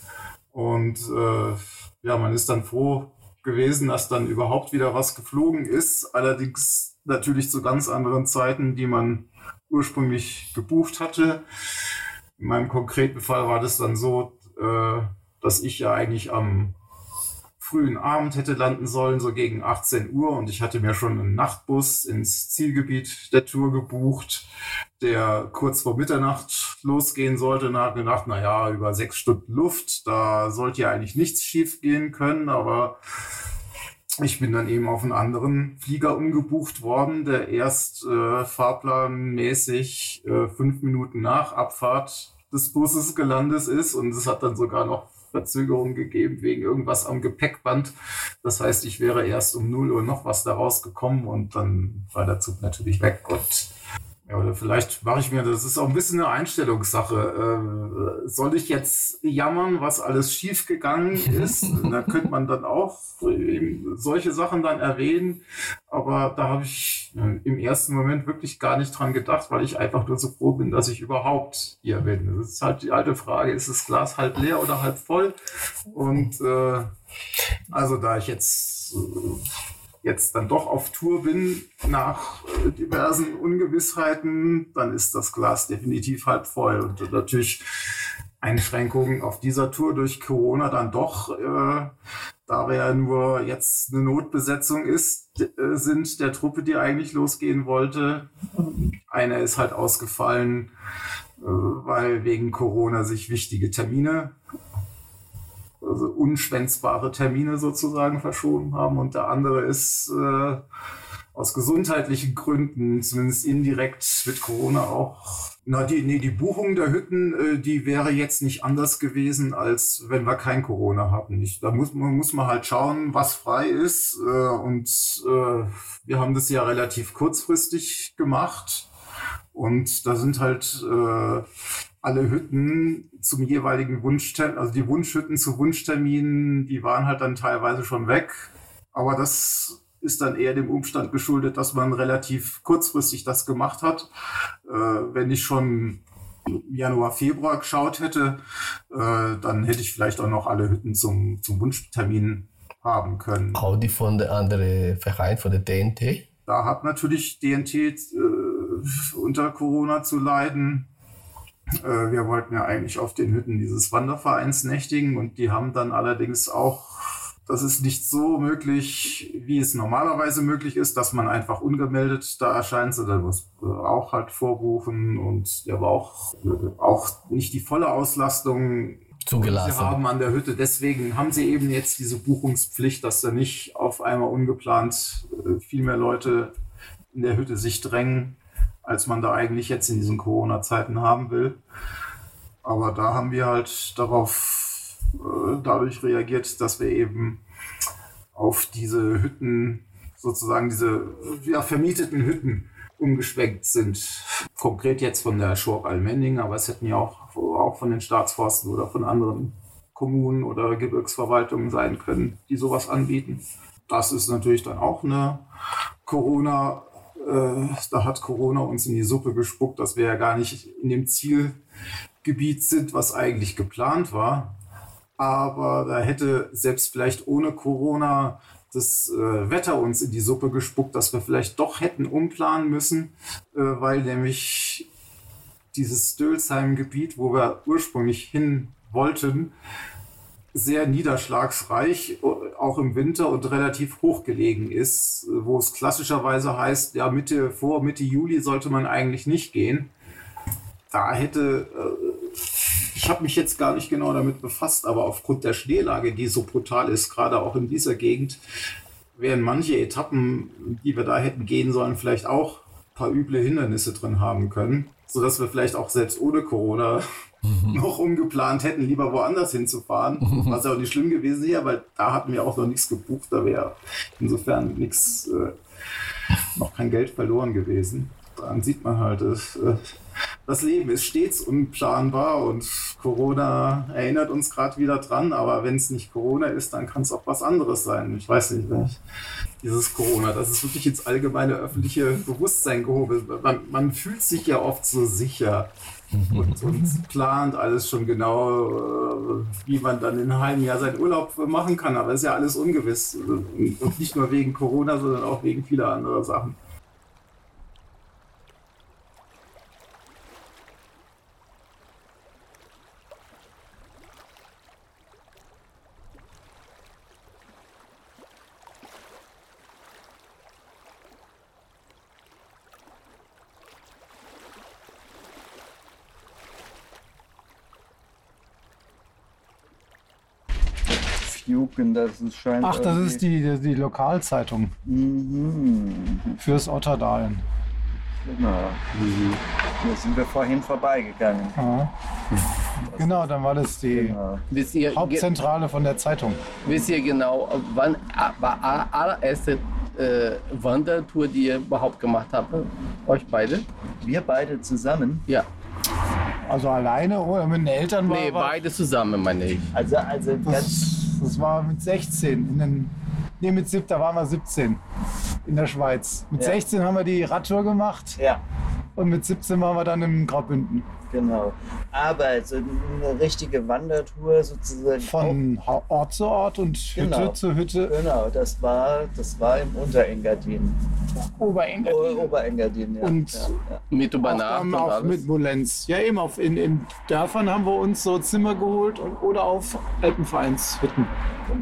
Und äh, ja, man ist dann froh gewesen, dass dann überhaupt wieder was geflogen ist. Allerdings natürlich zu ganz anderen Zeiten, die man ursprünglich gebucht hatte. In meinem konkreten Fall war das dann so, äh, dass ich ja eigentlich am frühen Abend hätte landen sollen, so gegen 18 Uhr. Und ich hatte mir schon einen Nachtbus ins Zielgebiet der Tour gebucht, der kurz vor Mitternacht losgehen sollte. Und habe gedacht, na ja, über sechs Stunden Luft, da sollte ja eigentlich nichts schief gehen können. Aber ich bin dann eben auf einen anderen Flieger umgebucht worden, der erst äh, fahrplanmäßig äh, fünf Minuten nach Abfahrt des Busses gelandet ist. Und es hat dann sogar noch Verzögerung gegeben wegen irgendwas am Gepäckband. Das heißt, ich wäre erst um 0 Uhr noch was da rausgekommen und dann war der Zug natürlich weg. Und ja, oder vielleicht mache ich mir, das ist auch ein bisschen eine Einstellungssache. Äh, soll ich jetzt jammern, was alles schiefgegangen ist? da könnte man dann auch solche Sachen dann erwähnen. Aber da habe ich äh, im ersten Moment wirklich gar nicht dran gedacht, weil ich einfach nur so froh bin, dass ich überhaupt hier bin. Das ist halt die alte Frage, ist das Glas halb leer oder halb voll? Und äh, also da ich jetzt äh, jetzt dann doch auf Tour bin nach äh, diversen Ungewissheiten, dann ist das Glas definitiv halb voll. Und natürlich Einschränkungen auf dieser Tour durch Corona dann doch, äh, da wir ja nur jetzt eine Notbesetzung ist, äh, sind der Truppe, die eigentlich losgehen wollte. Einer ist halt ausgefallen, äh, weil wegen Corona sich wichtige Termine also unschwänzbare Termine sozusagen verschoben haben und der andere ist äh, aus gesundheitlichen Gründen, zumindest indirekt mit Corona auch. Na, die, nee, die Buchung der Hütten, äh, die wäre jetzt nicht anders gewesen, als wenn wir kein Corona hatten. Ich, da muss man, muss man halt schauen, was frei ist. Äh, und äh, wir haben das ja relativ kurzfristig gemacht. Und da sind halt äh, alle Hütten zum jeweiligen Wunschtermin, also die Wunschhütten zu Wunschterminen, die waren halt dann teilweise schon weg. Aber das ist dann eher dem Umstand geschuldet, dass man relativ kurzfristig das gemacht hat. Äh, wenn ich schon Januar, Februar geschaut hätte, äh, dann hätte ich vielleicht auch noch alle Hütten zum, zum Wunschtermin haben können. Auch die von der anderen Verein, von der DNT? Da hat natürlich DNT äh, unter Corona zu leiden. Äh, wir wollten ja eigentlich auf den Hütten dieses Wandervereins nächtigen und die haben dann allerdings auch, das ist nicht so möglich, wie es normalerweise möglich ist, dass man einfach ungemeldet da erscheint, sondern muss äh, auch halt vorbuchen und der war auch, auch nicht die volle Auslastung zugelassen. Sie haben an der Hütte. Deswegen haben sie eben jetzt diese Buchungspflicht, dass da nicht auf einmal ungeplant äh, viel mehr Leute in der Hütte sich drängen als man da eigentlich jetzt in diesen Corona-Zeiten haben will. Aber da haben wir halt darauf äh, dadurch reagiert, dass wir eben auf diese Hütten, sozusagen diese ja, vermieteten Hütten umgeschwenkt sind. Konkret jetzt von der Schork Almending, aber es hätten ja auch, auch von den Staatsforsten oder von anderen Kommunen oder Gebirgsverwaltungen sein können, die sowas anbieten. Das ist natürlich dann auch eine Corona- äh, da hat Corona uns in die Suppe gespuckt, dass wir ja gar nicht in dem Zielgebiet sind, was eigentlich geplant war. Aber da hätte selbst vielleicht ohne Corona das äh, Wetter uns in die Suppe gespuckt, dass wir vielleicht doch hätten umplanen müssen, äh, weil nämlich dieses Stölsheim-Gebiet, wo wir ursprünglich hin wollten, sehr niederschlagsreich, auch im Winter und relativ hoch gelegen ist, wo es klassischerweise heißt, ja, Mitte, vor Mitte Juli sollte man eigentlich nicht gehen. Da hätte, äh, ich habe mich jetzt gar nicht genau damit befasst, aber aufgrund der Schneelage, die so brutal ist, gerade auch in dieser Gegend, wären manche Etappen, die wir da hätten gehen sollen, vielleicht auch ein paar üble Hindernisse drin haben können, sodass wir vielleicht auch selbst ohne Corona mhm. noch umgeplant hätten, lieber woanders hinzufahren. Mhm. Was ja auch nicht schlimm gewesen wäre, weil da hatten wir auch noch nichts gebucht. Da wäre insofern nichts, äh, noch kein Geld verloren gewesen. Daran sieht man halt, äh, das Leben ist stets unplanbar und Corona erinnert uns gerade wieder dran, aber wenn es nicht Corona ist, dann kann es auch was anderes sein. Ich weiß nicht, ich, dieses Corona, das ist wirklich ins allgemeine öffentliche Bewusstsein gehoben. Man, man fühlt sich ja oft so sicher und, und, plant alles schon genau, äh, wie man dann in einem halben Jahr seinen Urlaub machen kann. Aber es ist ja alles ungewiss. Und nicht nur wegen Corona, sondern auch wegen vieler anderer Sachen. Juken, das ist scheint. Ach, das ist die, die, die Lokalzeitung mhm. fürs Otterdalen. Genau. Mhm. Da sind wir vorhin vorbeigegangen. Ja. Genau, dann war das die genau. Hauptzentrale von der Zeitung. Wisst ihr genau, wann war allererste äh, Wandertour, die ihr überhaupt gemacht habt? Euch beide? Wir beide zusammen? Ja. Also alleine oder mit den Eltern? Nee, war, beide zusammen, meine ich. Also, also ganz das war mit 16. In den, nee, mit 17, da waren wir 17 in der Schweiz. Mit ja. 16 haben wir die Radtour gemacht. Ja. Und mit 17 waren wir dann im Graubünden. Genau. Aber so eine richtige Wandertour sozusagen. Von Ort zu Ort und Hütte Genau. zu Hütte. Genau, das war, das war im Unterengadin. Oberengadin. O Oberengadin, ja. Und ja, ja. Mit Auch, Übernacht dann und auch alles. mit Molenz. Ja, eben auf, in, in Dörfern haben wir uns so Zimmer geholt und, oder auf Alpenvereinshütten.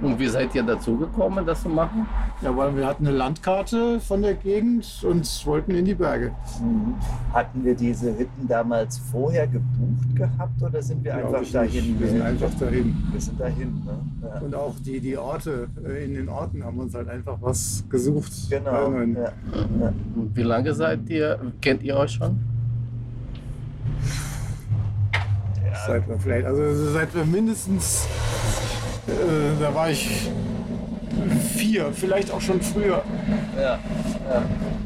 Und wie seid ihr dazu gekommen, das zu machen? Ja, weil wir hatten eine Landkarte von der Gegend und wollten in die Berge. Mhm. Hatten wir diese Hütten damals vorher gebucht gehabt oder sind wir Glaub einfach dahin? nicht. Wir sind einfach dahin. Wir sind dahin, ne? Ja. Und auch die, die Orte, äh, in den Orten haben uns halt einfach was gesucht. Genau. Ja. Ja. Wie lange seid ihr, kennt ihr euch schon? Seit wir vielleicht, also seit wir mindestens, äh, da war ich vier, vielleicht auch schon früher. Ja. Ja.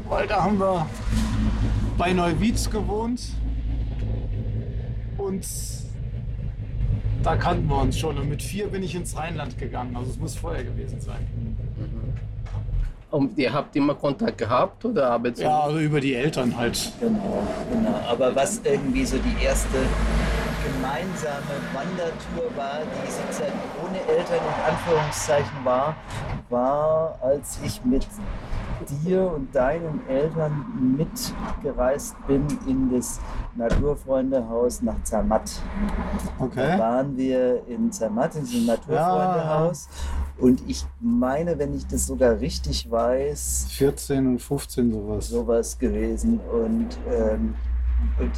Weil da haben wir bei Neuwied gewohnt und da kannten wir uns schon. Und mit vier bin ich ins Rheinland gegangen. Also es muss vorher gewesen sein. Und ihr habt immer Kontakt gehabt oder habt ihr Ja, also über die Eltern halt. Genau, genau. Aber was irgendwie so die erste gemeinsame Wandertour war, die sozusagen ohne Eltern in Anführungszeichen war, war, als ich mit dir und deinen Eltern mitgereist bin in das Naturfreundehaus nach Zermatt. Da Okay. waren wir in Zermatt, in diesem Naturfreundehaus. Und ich meine, wenn ich das sogar richtig weiß, 14 und 15 sowas. sowas gewesen. Und, ähm, und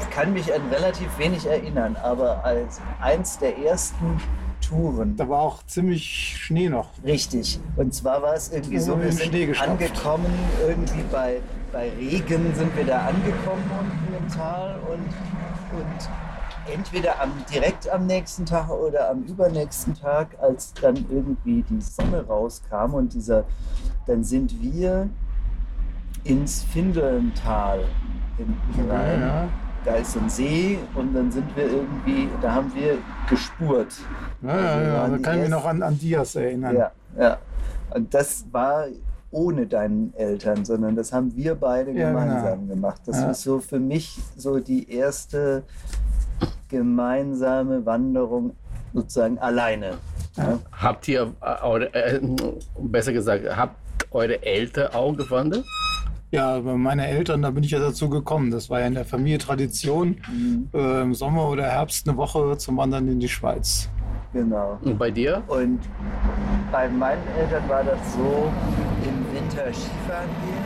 ich kann mich an relativ wenig erinnern, aber als eins der ersten Touren, Da war auch ziemlich Schnee noch. richtig. Und zwar war es irgendwie so, wir sind angekommen, irgendwie bei, bei Regen sind wir da angekommen unten im Tal und, und entweder am, direkt am nächsten Tag oder am übernächsten Tag, als dann irgendwie die Sonne rauskam und dieser, dann sind wir ins Findelntal hinten rein. Ja, Da ist so ein See und dann sind wir irgendwie, da haben wir gespurt. ja, ja. Also wir ja. Da die kann ich mich noch an, an Dias erinnern. Ja, ja. Und das war ohne deinen Eltern, sondern das haben wir beide Ja, gemeinsam gemacht. Das Ja. ist so für mich so die erste gemeinsame Wanderung sozusagen alleine. Ja. Habt ihr, äh, äh, besser gesagt, habt eure Eltern auch gewandert? Ja, bei meinen Eltern, da bin ich ja dazu gekommen. Das war ja in der Familie Tradition, Mhm, äh, im Sommer oder Herbst eine Woche zum Wandern in die Schweiz. Genau. Und bei dir? Und bei meinen Eltern war das so, im Winter Skifahren gehen.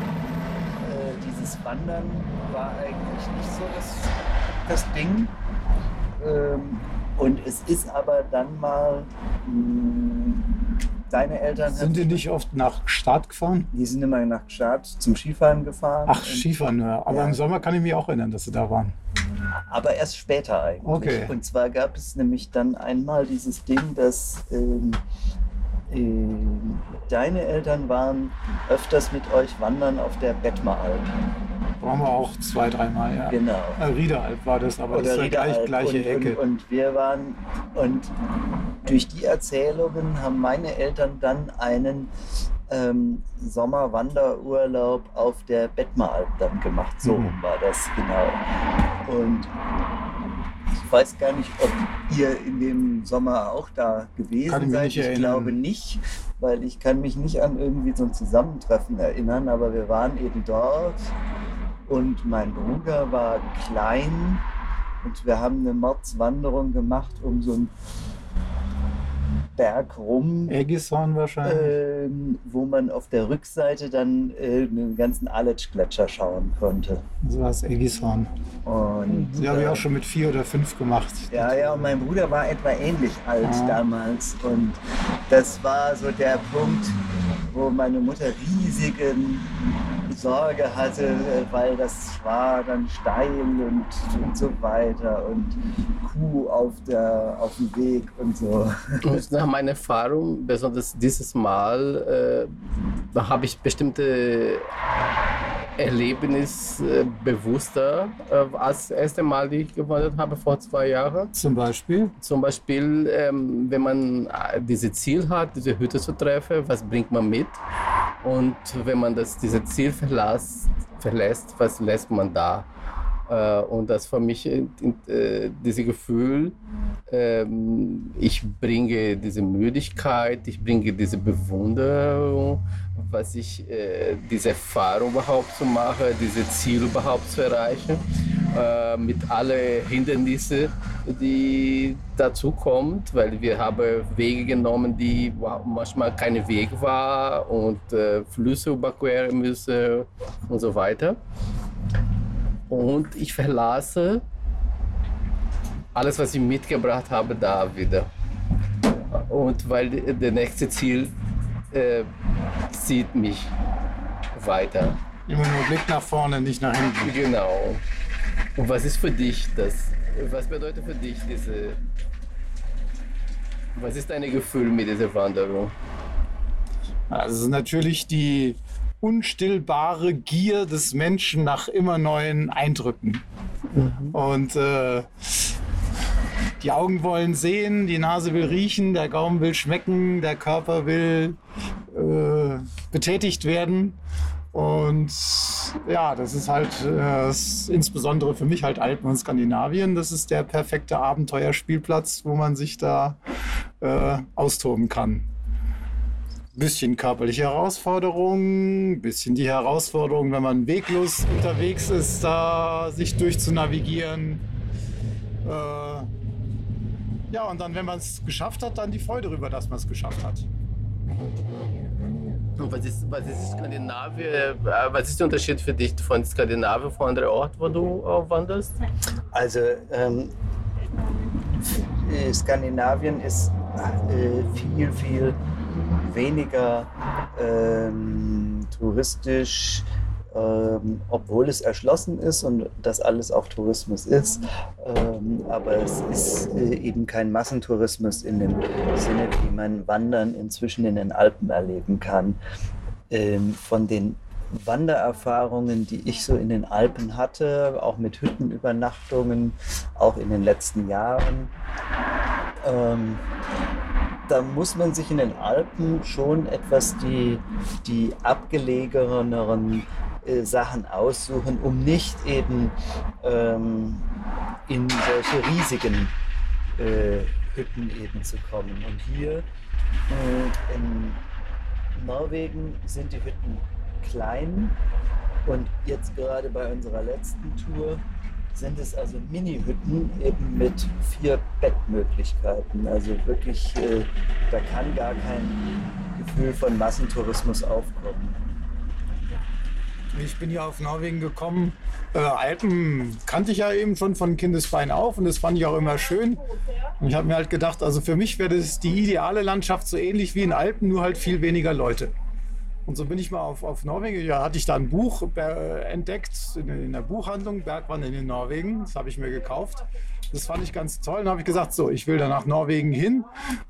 Äh, dieses Wandern war eigentlich nicht so das, das Ding. Ähm, und es ist aber dann mal, mh, deine Eltern Sind die nicht oft nach Start gefahren? die sind immer nach Gstaad zum Skifahren gefahren. Ach, Skifahren, ja. Aber Ja. im Sommer kann ich mich auch erinnern, dass sie da waren. Aber erst später eigentlich. Okay. Und zwar gab es nämlich dann einmal dieses Ding, dass ähm, deine Eltern waren öfters mit euch wandern auf der Bettmeralp. Waren wir auch zwei, dreimal, ja. Genau. Äh, Riederalp war das, aber das ist ja gleich, gleiche und, Ecke. Und, und wir waren, und durch die Erzählungen haben meine Eltern dann einen ähm, Sommerwanderurlaub auf der Bettmeralp dann gemacht. So Mhm. war das genau. Und weiß gar nicht, ob ihr in dem Sommer auch da gewesen ich seid. ich erinnern. glaube nicht, weil ich kann mich nicht an irgendwie so ein Zusammentreffen erinnern, aber wir waren eben dort und mein Bruder war klein und wir haben eine Mordswanderung gemacht um so einen Berg rum, Ägishorn wahrscheinlich. ähm, wo man auf der Rückseite dann äh, den ganzen Aletsch-Gletscher schauen konnte. So war es Ägishorn. Und, Die habe ich äh, auch schon mit vier oder fünf gemacht. Ja, ja, und mein Bruder war etwa ähnlich alt Ah. damals. Und das war so der Punkt, wo meine Mutter riesigen Sorge hatte, äh, weil das war dann steil und, und so weiter und Kuh auf, der, auf dem Weg und so. Und nach meiner Erfahrung, besonders dieses Mal, äh, habe ich bestimmte Erlebnis äh, bewusster äh, als das erste Mal, die ich gewandert habe vor zwei Jahren. Zum Beispiel. Zum Beispiel, ähm, wenn man äh, dieses Ziel hat, diese Hütte zu treffen, was bringt man mit? Und wenn man das, dieses Ziel verlässt, verlässt, was lässt man da? Äh, und das für mich dieses Gefühl, ähm, ich bringe diese Müdigkeit, ich bringe diese Bewunderung, was ich, äh, diese Erfahrung überhaupt zu machen, dieses Ziel überhaupt zu erreichen, mit allen Hindernissen, die dazu kommt, weil wir haben Wege genommen, die manchmal kein Weg war und Flüsse überqueren müssen und so weiter und ich verlasse alles, was ich mitgebracht habe, da wieder. Und weil der nächste Ziel äh, zieht mich weiter. Immer nur Blick nach vorne, nicht nach hinten. Genau. Und was ist für dich das? Was bedeutet für dich diese? Was ist dein Gefühl mit dieser Wanderung? Also natürlich die unstillbare Gier des Menschen nach immer neuen Eindrücken. Mhm. Und äh, die Augen wollen sehen, die Nase will riechen, der Gaumen will schmecken, der Körper will äh, betätigt werden. Und ja, das ist halt äh, insbesondere für mich halt Alpen und Skandinavien. Das ist der perfekte Abenteuerspielplatz, wo man sich da äh, austoben kann bisschen körperliche Herausforderung, bisschen die Herausforderung, wenn man weglos unterwegs ist, da sich durchzunavigieren. Äh, ja, und dann, wenn man es geschafft hat, dann die Freude darüber, dass man es geschafft hat. Und was ist, was ist Skandinavien? Äh, was ist der Unterschied für dich von Skandinavien von anderen Orten, wo du wanderst? Also ähm, Skandinavien ist äh, viel, viel weniger ähm, touristisch, ähm, obwohl es erschlossen ist und das alles auch Tourismus ist. Ähm, aber es ist äh, eben kein Massentourismus in dem Sinne, wie man Wandern inzwischen in den Alpen erleben kann. Ähm, von den Wandererfahrungen, die ich so in den Alpen hatte, auch mit Hüttenübernachtungen, auch in den letzten Jahren. Ähm, da muss man sich in den Alpen schon etwas die, die abgelegeneren äh, Sachen aussuchen, um nicht eben ähm, in solche riesigen äh, Hütten eben zu kommen. Und hier äh, in Norwegen sind die Hütten klein und jetzt gerade bei unserer letzten Tour sind es also Mini-Hütten eben mit vier Bettmöglichkeiten. Also wirklich, äh, da kann gar kein Gefühl von Massentourismus aufkommen. Ich bin ja auf Norwegen gekommen. Äh, Alpen kannte ich ja eben schon von Kindesbein auf und das fand ich auch immer schön. Und ich habe mir halt gedacht, also für mich wäre das die ideale Landschaft so ähnlich wie in Alpen, nur halt viel weniger Leute. Und so bin ich mal auf, auf Norwegen. Ja, hatte ich da ein Buch entdeckt in, in, der Buchhandlung, Bergwandern in Norwegen. Das habe ich mir gekauft. Das fand ich ganz toll. Dann habe ich gesagt, so, ich will da nach Norwegen hin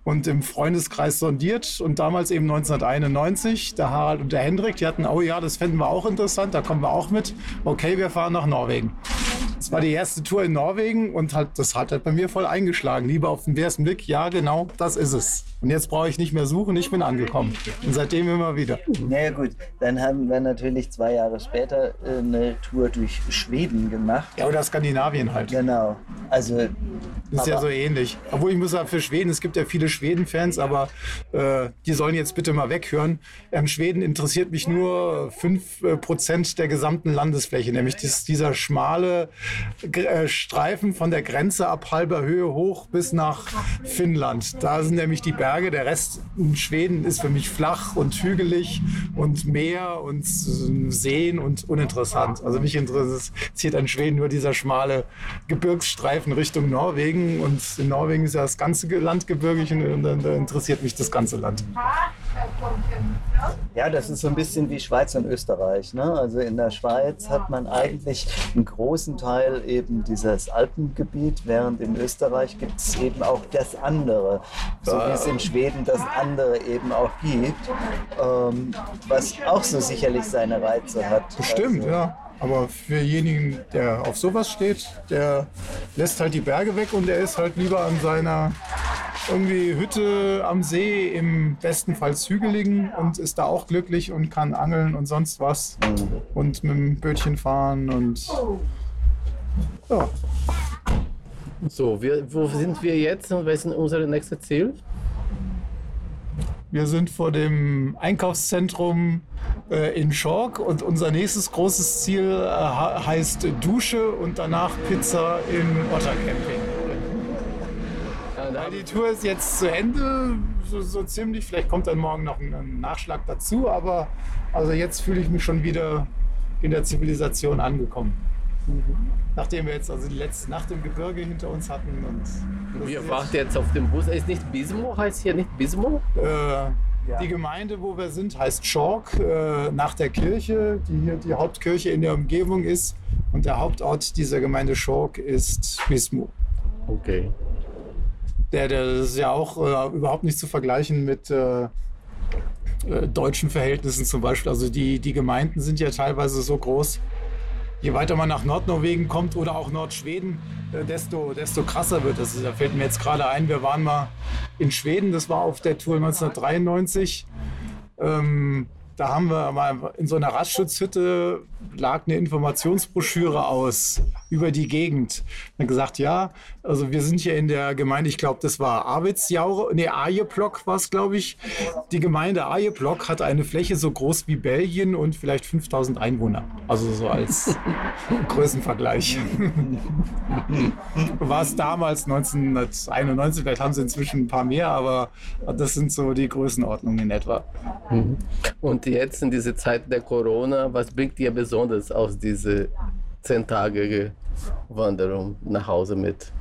und im Freundeskreis sondiert. Und damals eben 1991, der Harald und der Hendrik, die hatten, oh ja, das fänden wir auch interessant, da kommen wir auch mit. Okay, wir fahren nach Norwegen. Das war die erste Tour in Norwegen und halt, das hat halt bei mir voll eingeschlagen. Lieber auf den ersten Blick, ja genau, das ist es. Und jetzt brauche ich nicht mehr suchen, ich bin angekommen. Und seitdem immer wieder. Naja gut, dann haben wir natürlich zwei Jahre später äh, eine Tour durch Schweden gemacht. Ja, oder Skandinavien halt. Genau. Also das ist ja so ähnlich. Obwohl ich muss sagen, für Schweden, es gibt ja viele Schweden-Fans, aber äh, die sollen jetzt bitte mal weghören. Ähm, Schweden interessiert mich nur 5% äh, der gesamten Landesfläche, nämlich das, dieser schmale äh, Streifen von der Grenze ab halber Höhe hoch bis nach Finnland. Da sind nämlich die Berge. Der Rest in Schweden ist für mich flach und hügelig und Meer und Seen und uninteressant. Also mich interessiert an Schweden nur dieser schmale Gebirgsstreifen Richtung Norwegen. Und in Norwegen ist ja das ganze Land gebirgig und dann interessiert mich das ganze Land. Ja, das ist so ein bisschen wie Schweiz und Österreich. Ne? Also in der Schweiz hat man eigentlich einen großen Teil eben dieses Alpengebiet, während in Österreich gibt es eben auch das andere, so wie es in Schweden das andere eben auch gibt, ähm, was auch so sicherlich seine Reize hat. Bestimmt, also, ja. Aber für jenigen, der auf sowas steht, der lässt halt die Berge weg und der ist halt lieber an seiner irgendwie Hütte am See, im bestenfalls hügeligen und ist da auch glücklich und kann angeln und sonst was und mit dem Bötchen fahren und ja. So, wir, wo sind wir jetzt und was ist unser nächstes Ziel? Wir sind vor dem Einkaufszentrum äh, in Schork und unser nächstes großes Ziel äh, heißt Dusche und danach Pizza im Ottercamping. Die Tour ist jetzt zu Ende, so, so, ziemlich. Vielleicht kommt dann morgen noch ein, ein Nachschlag dazu, aber also jetzt fühle ich mich schon wieder in der Zivilisation angekommen. Nachdem wir jetzt also die letzte Nacht im Gebirge hinter uns hatten. Und wir warten jetzt auf dem Bus. Ist nicht Bismo? Heißt hier nicht Bismo? Äh, ja. Die Gemeinde, wo wir sind, heißt Schork, äh, nach der Kirche, die hier die Hauptkirche in der Umgebung ist. Und der Hauptort dieser Gemeinde Schork ist Bismo. Okay. Der, der ist ja auch äh, überhaupt nicht zu vergleichen mit äh, äh, deutschen Verhältnissen zum Beispiel. Also die, die Gemeinden sind ja teilweise so groß, je weiter man nach Nordnorwegen kommt oder auch Nordschweden, äh, desto, desto krasser wird das. Da fällt mir jetzt gerade ein, wir waren mal in Schweden, das war auf der Tour 1993. Ähm, da haben wir mal in so einer Radschutzhütte lag eine Informationsbroschüre aus über die Gegend. Dann gesagt, ja, also wir sind hier in der Gemeinde, ich glaube, das war Arvidsjaure, nee, Ajeplock war es, glaube ich. Die Gemeinde Ajeplock hat eine Fläche so groß wie Belgien und vielleicht 5000 Einwohner. Also so als Größenvergleich. war es damals 1991, vielleicht haben sie inzwischen ein paar mehr, aber das sind so die Größenordnungen in etwa. Mhm. Und jetzt in dieser Zeit der Corona, was bringt ihr besonders aus dieser zehntägige Wanderung nach Hause mit?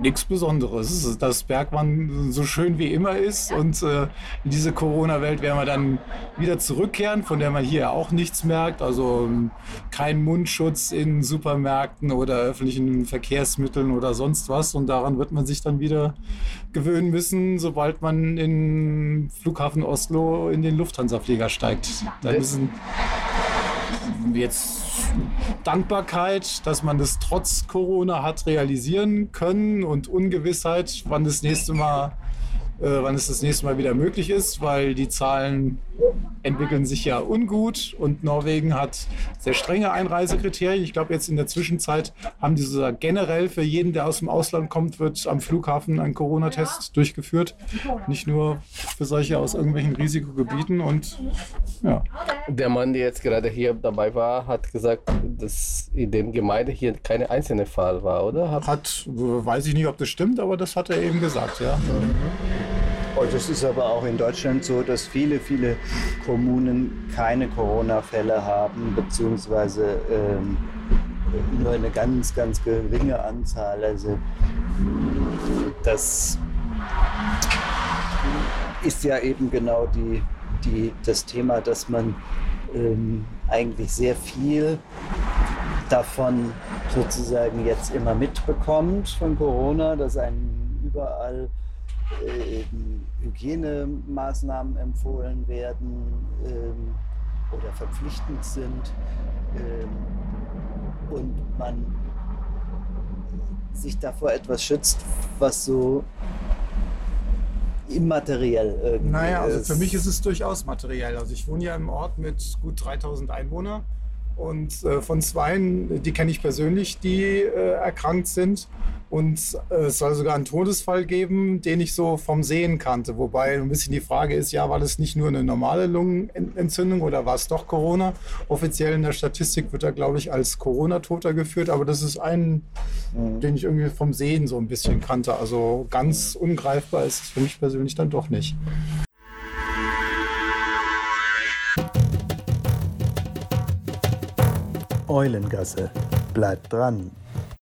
Nichts Besonderes. Das Bergwandern so schön wie immer ist und äh, in diese Corona-Welt werden wir dann wieder zurückkehren, von der man hier auch nichts merkt. Also ähm, kein Mundschutz in Supermärkten oder öffentlichen Verkehrsmitteln oder sonst was. Und daran wird man sich dann wieder gewöhnen müssen, sobald man in Flughafen Oslo in den Lufthansa-Flieger steigt. Da müssen jetzt Dankbarkeit, dass man das trotz Corona hat realisieren können und Ungewissheit, wann das nächste Mal äh, wann es das nächste Mal wieder möglich ist, weil die Zahlen entwickeln sich ja ungut und Norwegen hat sehr strenge Einreisekriterien. Ich glaube, jetzt in der Zwischenzeit haben diese generell für jeden, der aus dem Ausland kommt, wird am Flughafen ein Corona-Test durchgeführt. Nicht nur für solche aus irgendwelchen Risikogebieten und ja. Der Mann, der jetzt gerade hier dabei war, hat gesagt, dass in dem Gemeinde hier keine einzelne Fall war, oder? Hat, hat weiß ich nicht, ob das stimmt, aber das hat er eben gesagt, ja. Mhm. Und es ist aber auch in Deutschland so, dass viele, viele Kommunen keine Corona-Fälle haben, beziehungsweise ähm, nur eine ganz, ganz geringe Anzahl. Also das ist ja eben genau die, die, das Thema, dass man ähm, eigentlich sehr viel davon sozusagen jetzt immer mitbekommt von Corona, dass einen überall Hygienemaßnahmen empfohlen werden ähm, oder verpflichtend sind ähm, und man sich davor etwas schützt, was so immateriell irgendwie Naja, also für mich ist es durchaus materiell. Also ich wohne ja im Ort mit gut 3000 Einwohnern und äh, von zweien, die kenne ich persönlich, die äh, erkrankt sind. Und äh, es soll sogar einen Todesfall geben, den ich so vom Sehen kannte. Wobei ein bisschen die Frage ist, ja, war das nicht nur eine normale Lungenentzündung oder war es doch Corona? Offiziell in der Statistik wird er, glaube ich, als Corona-Toter geführt. Aber das ist ein, mhm. den ich irgendwie vom Sehen so ein bisschen kannte. Also ganz ungreifbar ist es für mich persönlich dann doch nicht. Eulengasse. Bleibt dran.